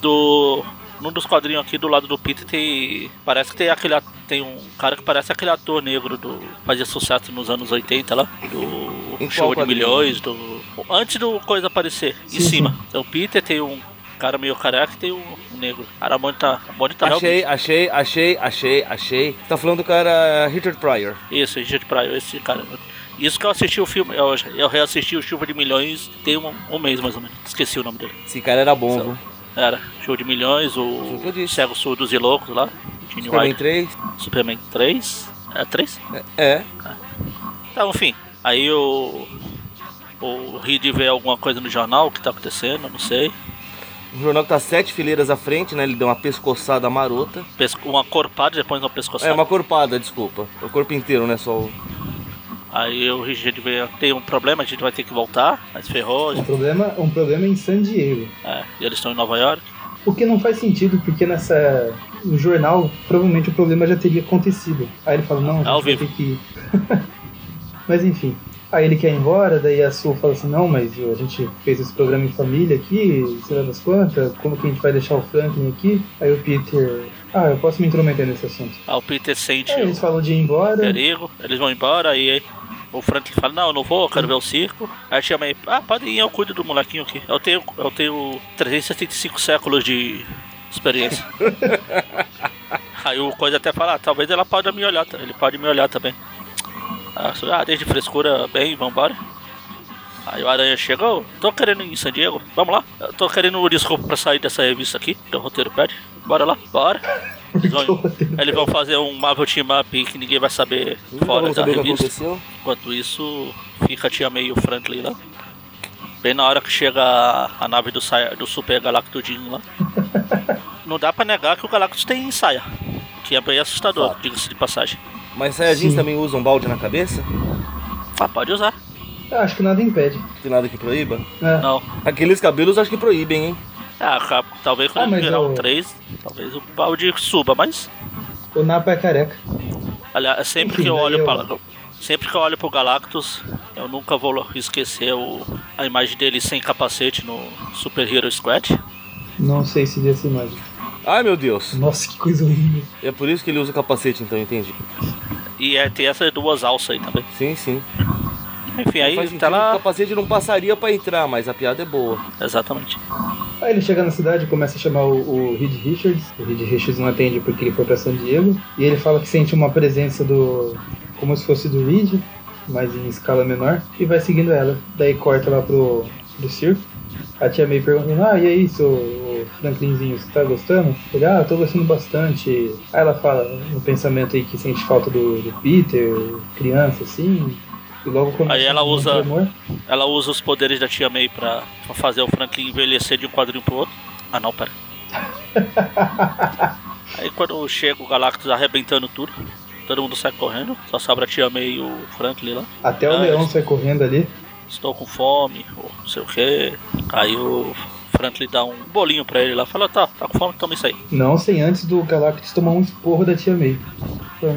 Do. Num dos quadrinhos aqui do lado do Peter tem. Parece que tem aquele. Tem um cara que parece aquele ator negro do. Fazia sucesso nos anos 80 lá. Do Em Show de? Milhões. Do. Antes do coisa aparecer. em Sim, cima. Tem o Peter, tem um cara meio careca e tem um, um negro. Cara, a Mônio. A Mônio tá Achei, achei, achei, achei, achei. Tá falando do cara Richard Pryor. Isso, Richard Pryor, esse cara. Isso que eu assisti o filme, eu, eu reassisti o Chuva de Milhões tem um, um mês mais ou menos. Esqueci o nome dele. Esse cara era bom, viu? Era Show de Milhões, o o. Cegos Surdos e Loucos lá. Gene Superman White, 3. Superman 3. É 3? É. Então, enfim. Aí o. O Reed vê alguma coisa no jornal, o que tá acontecendo, não sei. O jornal que tá sete fileiras à frente, né? Ele deu uma pescoçada marota. Pesco- uma corpada, depois uma pescoçada. É, uma corpada, desculpa. O corpo inteiro, né? Só o... Aí o Reed vê, tem um problema, a gente vai ter que voltar, mas ferrou. Um problema, um problema em San Diego. É, e eles estão em Nova York. O que não faz sentido, porque nessa. No jornal, provavelmente o problema já teria acontecido. Aí ele fala, não, a gente vai ter que ir. mas enfim. Aí ele quer ir embora, daí a Sul fala assim, não, mas a gente fez esse programa em família aqui, sei lá das quantas, como que a gente vai deixar o Franklin aqui? Aí o Peter. Ah, eu posso me intrometer nesse assunto. Aí o Peter sente Aí eles falam de ir embora. perigo, eles vão embora, aí o Franklin fala, não, eu não vou, eu quero ver o circo. Aí chama aí, ah, pode ir, eu cuido do molequinho aqui. Eu tenho, eu tenho 375 séculos de experiência. aí o coisa até fala, ah, talvez ela pode me olhar, ele pode me olhar também. Ah, ah desde frescura, bem, vambora. Aí o Aranha chega, ô, tô querendo ir em San Diego, vamos lá. Eu tô querendo desculpa pra sair dessa revista aqui, que o roteiro pede. Bora lá, bora. Eles vão, eles vão fazer um Marvel Team Up que ninguém vai saber fora da saber revista. Enquanto isso, fica a tia May e o Franklin lá. Bem na hora que chega a, a nave do, saia, do Super Galactudinho lá. Não dá pra negar que o Galactus tem saia. Que é bem assustador, diga-se de passagem. Mas Saiyajins Sim. também usam balde na cabeça? Ah, pode usar. Eu acho que nada impede. Tem nada que proíba? É. Não. Aqueles cabelos acho que proíbem, hein? Ah, talvez quando Ah, virar o- um 3, talvez o balde suba, mas. O Napa é careca. Aliás, sempre Enfim, que eu daí olho eu- para. Sempre que eu olho pro Galactus, eu nunca vou esquecer o, a imagem dele sem capacete no Super Hero Squad. Não sei se vi essa imagem. Ai meu Deus. Nossa, que coisa horrível. É por isso que ele usa capacete, então, entendi. E é, tem essas duas alças aí também. Sim, sim. Enfim, aí Faz tá sentido, O lá. capacete não passaria pra entrar, mas a piada é boa. Exatamente. Aí ele chega na cidade e começa a chamar o, o Reed Richards. O Reed Richards não atende porque ele foi pra San Diego. E ele fala que sente uma presença do. como se fosse do Reed, mas em escala menor. E vai seguindo ela. Daí corta lá pro, pro circo. A tia May perguntando: Ah, e aí, seu o Franklinzinho, você tá gostando? Ele, ah, eu tô gostando bastante. Aí ela fala no pensamento aí que sente falta do, do Peter, criança, assim. E logo começa Aí ela usa- tremor. Ela usa os poderes da tia May pra, pra fazer o Franklin envelhecer de um quadrinho pro outro. Ah não, pera. Aí quando chega o Galactus arrebentando tudo, todo mundo sai correndo, só sobra a tia May e o Franklin lá. Até o Ah, leão isso. sai correndo ali. Estou com fome, ou não sei o que. Aí o Franklin dá um bolinho pra ele lá, fala, tá, tá com fome, toma isso aí. Não sem antes do Galactus tomar um esporro da tia May.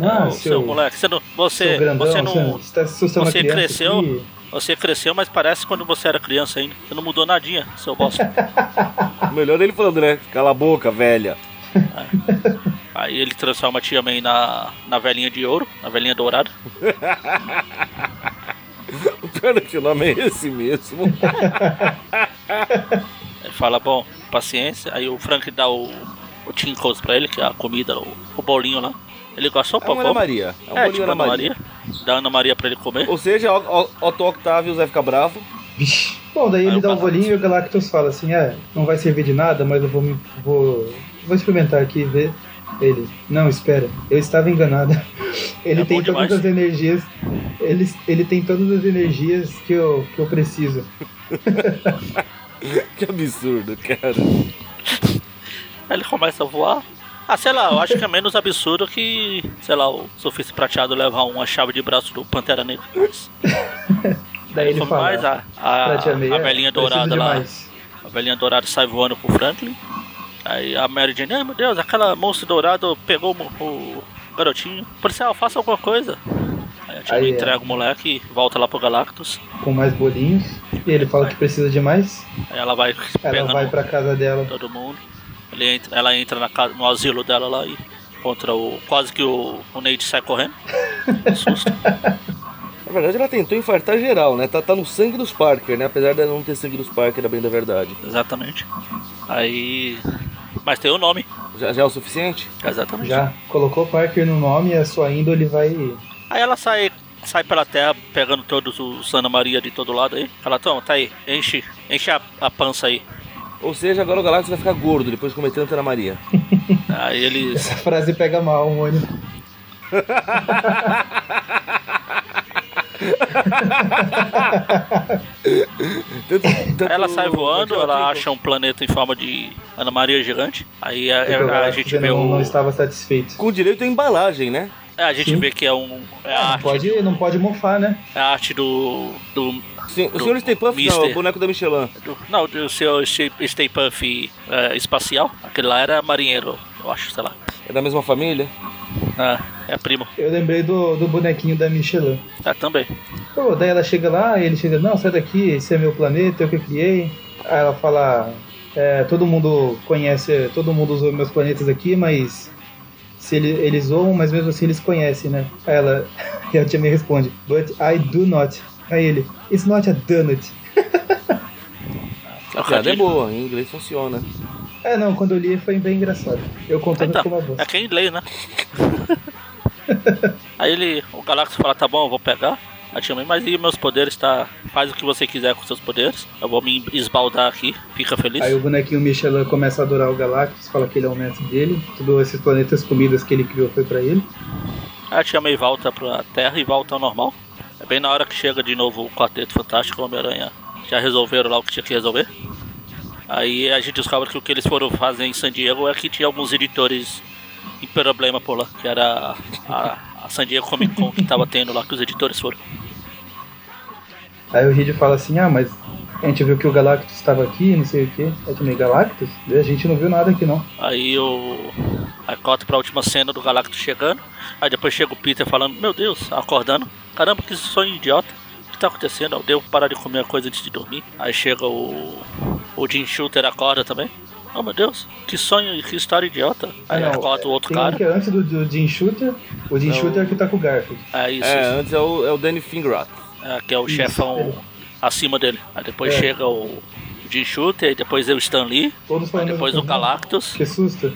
Ah, Ô, seu, moleque, você não. seu Você, grandão, você não. você tá você cresceu? aqui. Você cresceu, mas parece quando você era criança ainda. Você não mudou nadinha, seu bosta. Melhor ele falando, né? Cala a boca, velha. Aí ele transforma a tia May na, na velhinha de ouro, na velhinha dourada. É que o nome é esse mesmo. Ele fala, bom, paciência. Aí o Frank dá o, o Tinkles pra ele, que é a comida, o, o bolinho lá. Ele gosta, É opa, uma Ana. Maria. É um É, tipo Ana Maria. Maria. Dá Ana Maria pra ele comer. Ou seja, Otto Otto Octavio vai ficar bravo. Bom, daí Aí ele dá o Galactus. bolinho e o Galactus fala assim, é, não vai servir de nada, mas eu vou me. vou. vou experimentar aqui e ver. Ele, não, espera, eu estava enganado. Ele É tem todas demais. as energias. Ele, ele tem todas as energias que eu, que eu preciso. Que absurdo, cara. Ele começa a voar. Ah, sei lá, eu acho que é menos absurdo que, sei lá, o Sofista Prateado levar uma chave de braço do Pantera Negra. Daí ele Foi fala. mais a, a, a velhinha dourada lá. A velhinha dourada sai voando pro Franklin. Aí a Mary Jane, ai meu Deus, aquela monstro dourado pegou o, o garotinho. Policial, faça alguma coisa. Aí a Aí, May é. entrega o moleque e volta lá pro Galactus. Com mais bolinhos. E ele fala que precisa de mais. Aí ela vai Ela vai pra casa dela. todo mundo. Ele entra, ela entra na casa, no asilo dela lá e contra o. Quase que o, o Nate sai correndo. Susto. Na verdade, ela tentou infartar geral, né? Tá, tá no sangue dos Parker, né? Apesar de não ter sangue dos Parker, é bem da verdade. Exatamente. Aí. Mas tem o nome. Já, já é o suficiente? Exatamente. Já colocou Parker no nome e a sua índole vai. Aí ela sai, sai pela terra pegando todos os Ana Maria de todo lado aí. Ela, toma, tá aí, enche, enche a, a pança aí. Ou seja, agora o Galactus vai ficar gordo depois de comer tanta Ana Maria. Aí eles. Essa frase pega mal, Mônio. Ela sai voando, ela acha um planeta em forma de Ana Maria gigante. Aí a, Porque o a- a Galactus gente vê não, o. não estava satisfeito. Com direito à embalagem, né? é, a gente Sim. vê que é um. É a Não arte, pode, não pode mofar, né? é a arte do. do, Sim, o senhor Stay Puff não, é o boneco da Michelin. do não, do seu Stay Stay Puff é, espacial. Aquele lá era marinheiro, eu acho, sei lá. É da mesma família? Ah, é primo. Eu lembrei do, do bonequinho da Michelin. Ah, também. Pô, daí ela chega lá e ele chega, não, sai daqui, esse é meu planeta, eu que criei. Aí ela fala, é, todo mundo conhece, todo mundo usou meus planetas aqui, mas se ele, eles zoam, mas mesmo assim eles conhecem, né? Aí ela, e a tia me responde, but I do not. Aí ele, it's not a donut. É A piada é boa, em inglês funciona. É, não, quando eu li foi bem engraçado. Eu contando Então, ficou uma bosta. é quem lê, né? Aí ele, o Galactus fala, tá bom, eu vou pegar. A tia May, mas e meus poderes tá faz o que você quiser com seus poderes. Eu vou me esbaldar aqui, fica feliz. Aí o bonequinho Michelin começa a adorar o Galactus, fala que ele é o mestre dele, todos esses planetas comidas que ele criou foi pra ele. A Tia May volta pra Terra e volta ao normal. É bem na hora que chega de novo o Quarteto Fantástico Homem-Aranha. Já resolveram lá o que tinha que resolver. Aí a gente descobre que o que eles foram fazer em San Diego é que tinha alguns editores em problema por lá, que era a, a San Diego Comic Con que tava tendo lá, que os editores foram. Aí o Reed fala assim, ah, mas a gente viu que o Galactus estava aqui, não sei o que. É que nem Galactus? A gente não viu nada aqui não. Aí o. Aí corta pra última cena do Galactus chegando. Aí depois chega o Peter falando, meu Deus, acordando. Caramba, que sonho idiota. O que tá acontecendo? Eu devo parar de comer a coisa antes de dormir. Aí chega o. O Jim Shooter acorda também. Oh meu Deus, que sonho, que história idiota. Aí não. acorda o outro Tem um cara. que é antes do, do Jim Shooter. O Jim Não. Shooter é que tá com o Garfield. É isso, É, isso. antes é o, é o Danny Fingeroth. É, que é o Isso, chefão é. acima dele. Aí depois É. chega o Jim Shooter, e depois o Stan Lee, Todos aí falando depois o Galactus, Que susto.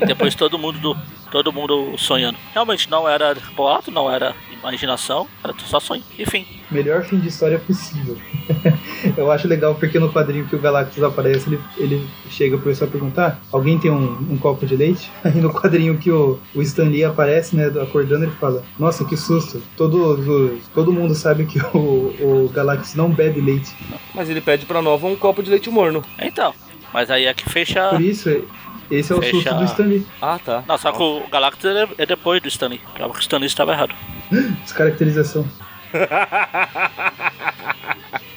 e depois todo mundo do, todo mundo sonhando. Realmente não era boato, não era imaginação, era só sonho. Enfim, Melhor fim de história possível. Eu acho legal porque no quadrinho que o Galactus aparece, ele, ele chega pro pessoal perguntar: alguém tem um, um copo de leite? Aí no quadrinho que o, o Stan Lee aparece, né, acordando, ele fala: Nossa, que susto! Todo, todo mundo sabe que o, o Galactus não bebe leite. Mas ele pede pra Nova um copo de leite morno. então. Mas aí é que fecha. Por isso, esse é o Fecha- susto do Stan Lee. Ah, tá. Não, só que o Galactus é, depois do Stanley. Prova que o Stanley estava errado. Descaracterização.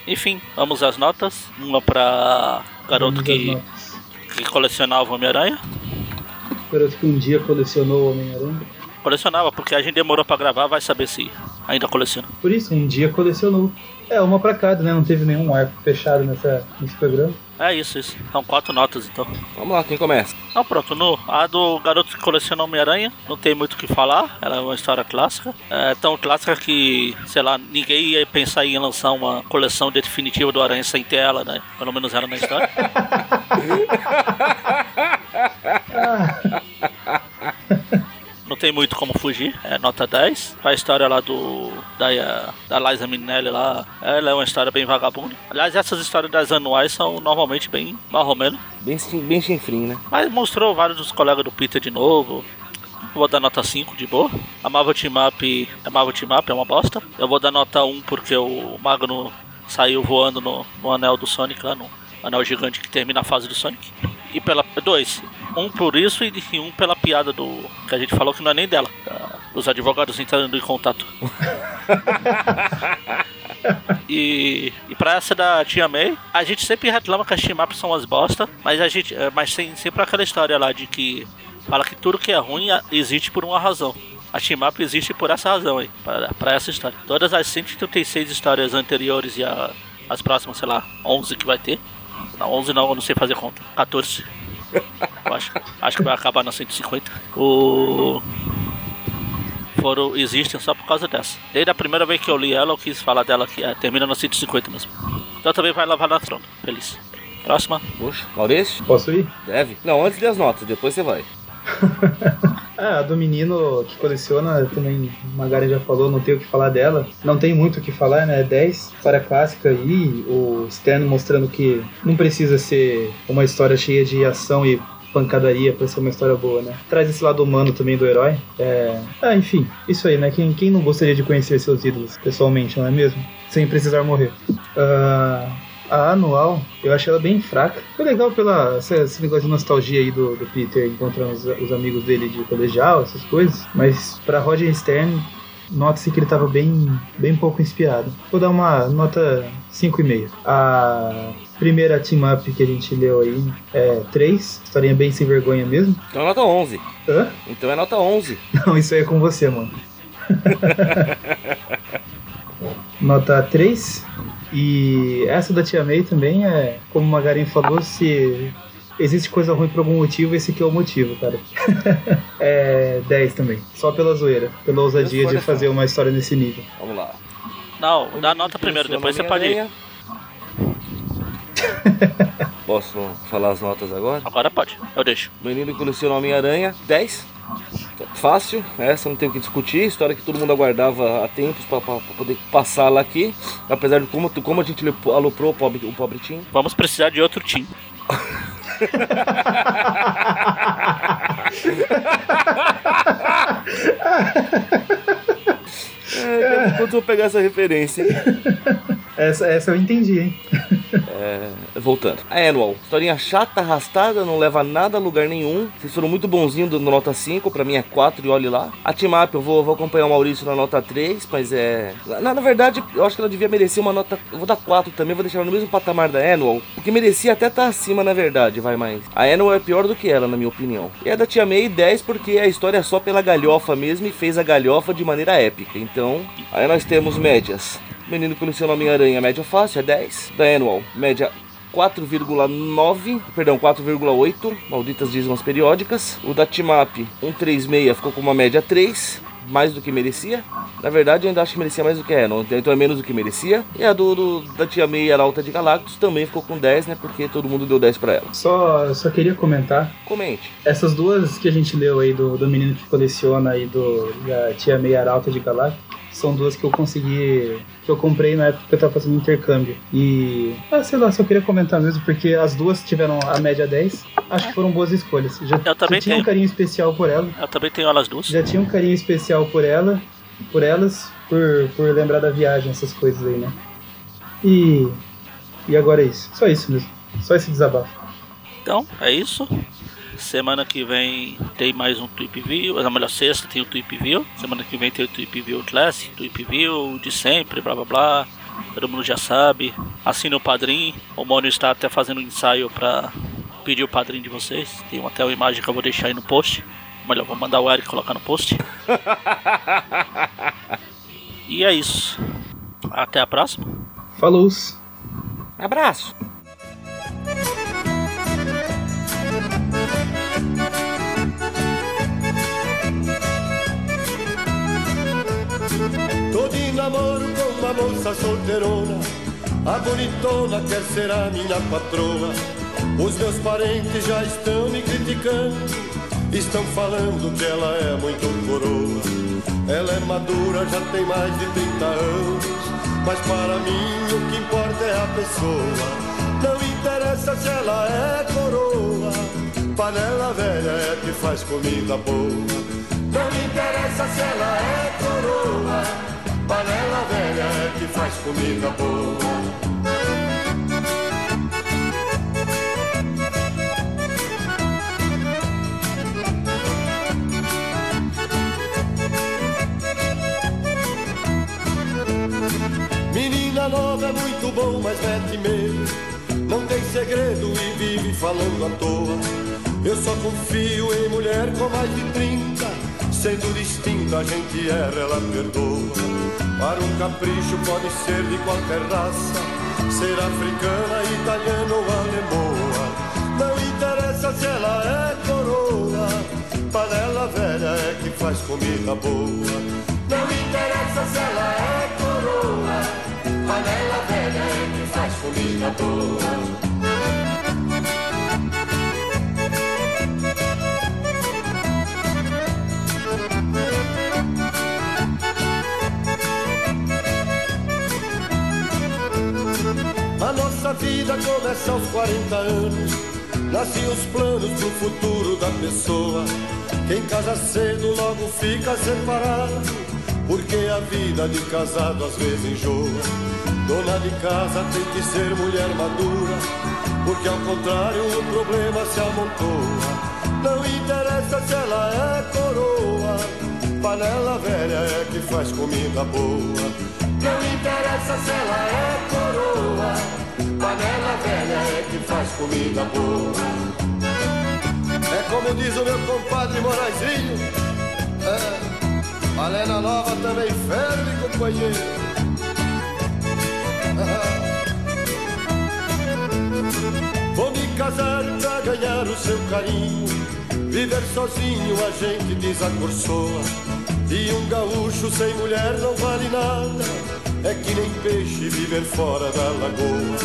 Enfim, vamos às notas. Uma pra garoto Vamos que, que colecionava Homem-Aranha. Garoto que um dia colecionou o Homem-Aranha. Colecionava, porque a gente demorou pra gravar, vai saber se ainda coleciona. Por isso, um dia colecionou. É, uma pra cada, né? Não teve nenhum arco fechado nessa, nesse programa. É isso, isso. São quatro notas então. Vamos lá, quem começa? Então pronto, no, a do garoto que coleciona Homem-Aranha, não tem muito o que falar, ela é uma história clássica. É tão clássica que, sei lá, ninguém ia pensar em lançar uma coleção definitiva do Aranha sem ter ela, né? Pelo menos ela na história. Não tem muito como fugir, é nota 10. A história lá do. Da, da Liza Minnelli lá, ela é uma história bem vagabunda. Aliás, essas histórias das anuais são normalmente bem marromeno. Bem, bem chinfrim, né? Mas mostrou vários dos colegas do Peter de novo. Eu vou dar nota 5 de boa. A Marvel Team Up, a Marvel Team Up é uma bosta. Eu vou dar nota 1 porque o Magno saiu voando no, no anel do Sonic lá, no anel gigante que termina a fase do Sonic. E pela. Dois. Um por isso e um pela piada do. que a gente falou que não é nem dela. da- Dos advogados entrando em contato. E, e pra essa da Tia May, a gente sempre reclama que as team ups são umas bosta, mas a gente. é, Mas tem sempre aquela história lá de que fala que tudo que é ruim existe por uma razão. A team up existe por essa razão aí, pra, pra essa história. Todas as 136 histórias anteriores e a- as próximas, sei lá, 11 que vai ter. Não, 11 não, eu não sei fazer conta. 14. Eu acho, acho que vai acabar na 150. O foram, existem só por causa dessa. Desde a primeira vez que eu li ela, eu quis falar dela que é, termina no 150 mesmo. Então também vai lavar na trona. Feliz. Próxima. Poxa, Maurício? Posso ir? Deve? Não, antes das notas, depois você vai. Ah, a do menino que coleciona, também Magari já falou, não tem o que falar dela. Não tem muito o que falar, né? 10 para clássica aí, o Stern mostrando que não precisa ser uma história cheia de ação e pancadaria pra ser uma história boa, né? Traz esse lado humano também do herói. É... Ah, enfim, isso aí, né? Quem, quem não gostaria de conhecer seus ídolos pessoalmente, não é mesmo? Sem precisar morrer. Ah, a anual, eu achei ela bem fraca. Foi legal pela esse, esse negócio de nostalgia aí do, do Peter encontrando os, os amigos dele de colegial, essas coisas. Mas pra Roger Stern, nota-se que ele tava bem, bem pouco inspirado. Vou dar uma nota 5,5. A primeira team up que a gente leu aí é 3. Historinha bem sem vergonha mesmo. Então é nota 11. Hã? Então é nota 11. Não, isso aí é com você, mano. Nota 3. E essa da Tia May também é, como o Magarin falou, se existe coisa ruim por algum motivo, esse aqui é o motivo, cara. é 10 também. Só pela zoeira, pela ousadia de fazer uma história nesse nível. Vamos lá. Não, dá nota primeiro, depois você pode ir. Posso falar as notas agora? Agora pode, eu deixo. Menino que coleciona Homem-Aranha, 10. Fácil, essa não tem o que discutir, história que todo mundo aguardava há tempos para poder passá-la aqui, apesar de como, como a gente aloprou o pobre, o pobre Tim. Vamos precisar de outro Tim. é, quando eu vou pegar essa referência. Essa, essa eu entendi, hein? É, voltando. A Annual. Historinha chata, arrastada, não leva nada a lugar nenhum. Vocês foram muito bonzinhos do nota 5, pra mim é 4 e olhe lá. A Team Up, eu vou, vou acompanhar o Maurício na nota 3, mas é. Na, na, verdade, eu acho que ela devia merecer uma nota. Eu vou dar 4 também, vou deixar ela no mesmo patamar da Annual. Porque merecia até estar tá acima, na verdade, vai mais. A Annual é pior do que ela, na minha opinião. E a da Tia May, 10, porque a história é só pela galhofa mesmo e fez a galhofa de maneira épica. Então, aí nós temos médias. Menino coleciona Homem-Aranha, média fácil, é 10. Da Annual, média 4,9, perdão, 4,8, malditas dízimas periódicas. O da Timap 136 ficou com uma média 3, mais do que merecia. Na verdade, eu ainda acho que merecia mais do que é, não, então é menos do que merecia. E a do, do da Tia May, a Alta de Galactus, também ficou com 10, né? Porque todo mundo deu 10 pra ela. Só, só queria comentar. Comente. Essas duas que a gente leu aí do, do menino que coleciona e do da Tia May, a Alta de Galactus são duas que eu consegui. que eu comprei na época que eu tava fazendo intercâmbio. E. Ah, sei lá, só queria comentar mesmo, porque as duas tiveram a média 10. Acho que foram boas escolhas. Já, eu também já tinha tenho. um carinho especial por ela. Eu também tenho elas duas. Já tinha um carinho especial por ela, por elas, por, por lembrar da viagem, essas coisas aí, né? E. E agora é isso. Só isso mesmo. Só esse desabafo. Então, é isso. Semana que vem tem mais um Tweep View. Na melhor, sexta tem o Tweep View. Semana que vem tem o Tweep View Classic, Tweep View de sempre, blá blá blá. Todo mundo já sabe. Assine o padrinho. O Mônio está até fazendo um ensaio para pedir o padrinho de vocês. Tem até uma imagem que eu vou deixar aí no post. Melhor, vou mandar o Eric colocar no post. e é isso. Até a próxima. Falou! Abraço! Moça solteirona A bonitona quer ser a minha patroa. Os meus parentes já estão me criticando Estão falando que ela é muito coroa. Ela é madura, já tem mais de 30 anos Mas para mim o que importa é a pessoa. Não interessa se ela é coroa Panela velha é que faz comida boa. Não interessa se ela é coroa Panela velha que faz comida boa Menina nova é muito bom, mas mete medo. Não tem segredo e vive falando à toa. Eu só confio em mulher com mais de 30. Sendo distinta, a gente erra, ela perdoa. Para um capricho pode ser de qualquer raça. Ser africana, italiana ou alemoa. Não interessa se ela é coroa. Panela velha é que faz comida boa. Não interessa se ela é coroa. Panela velha é que faz comida boa. A vida começa aos 40 anos. Nascem os planos pro futuro da pessoa. Quem casa cedo logo fica separado. Porque a vida de casado às vezes enjoa. Dona de casa tem que ser mulher madura. Porque ao contrário o problema se amontoa. Não interessa se ela é coroa. Panela velha é que faz comida boa. Não interessa se ela é coroa. Panela velha é que faz comida boa. É como diz o meu compadre Moraizinho. É, panela nova também ferve, companheiro. Vou me casar pra ganhar o seu carinho. Viver sozinho a gente desacursoa. E um gaúcho sem mulher não vale nada. É que nem peixe viver fora da lagoa.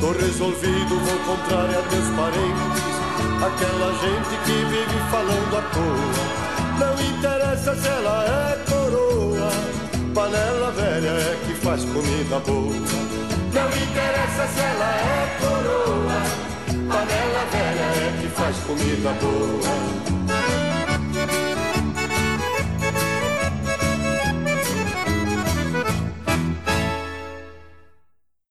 Tô resolvido, vou contrariar meus parentes. Aquela gente que vive falando à toa. Não interessa se ela é coroa, panela velha é que faz comida boa. Não interessa se ela é coroa, panela velha é que faz comida boa.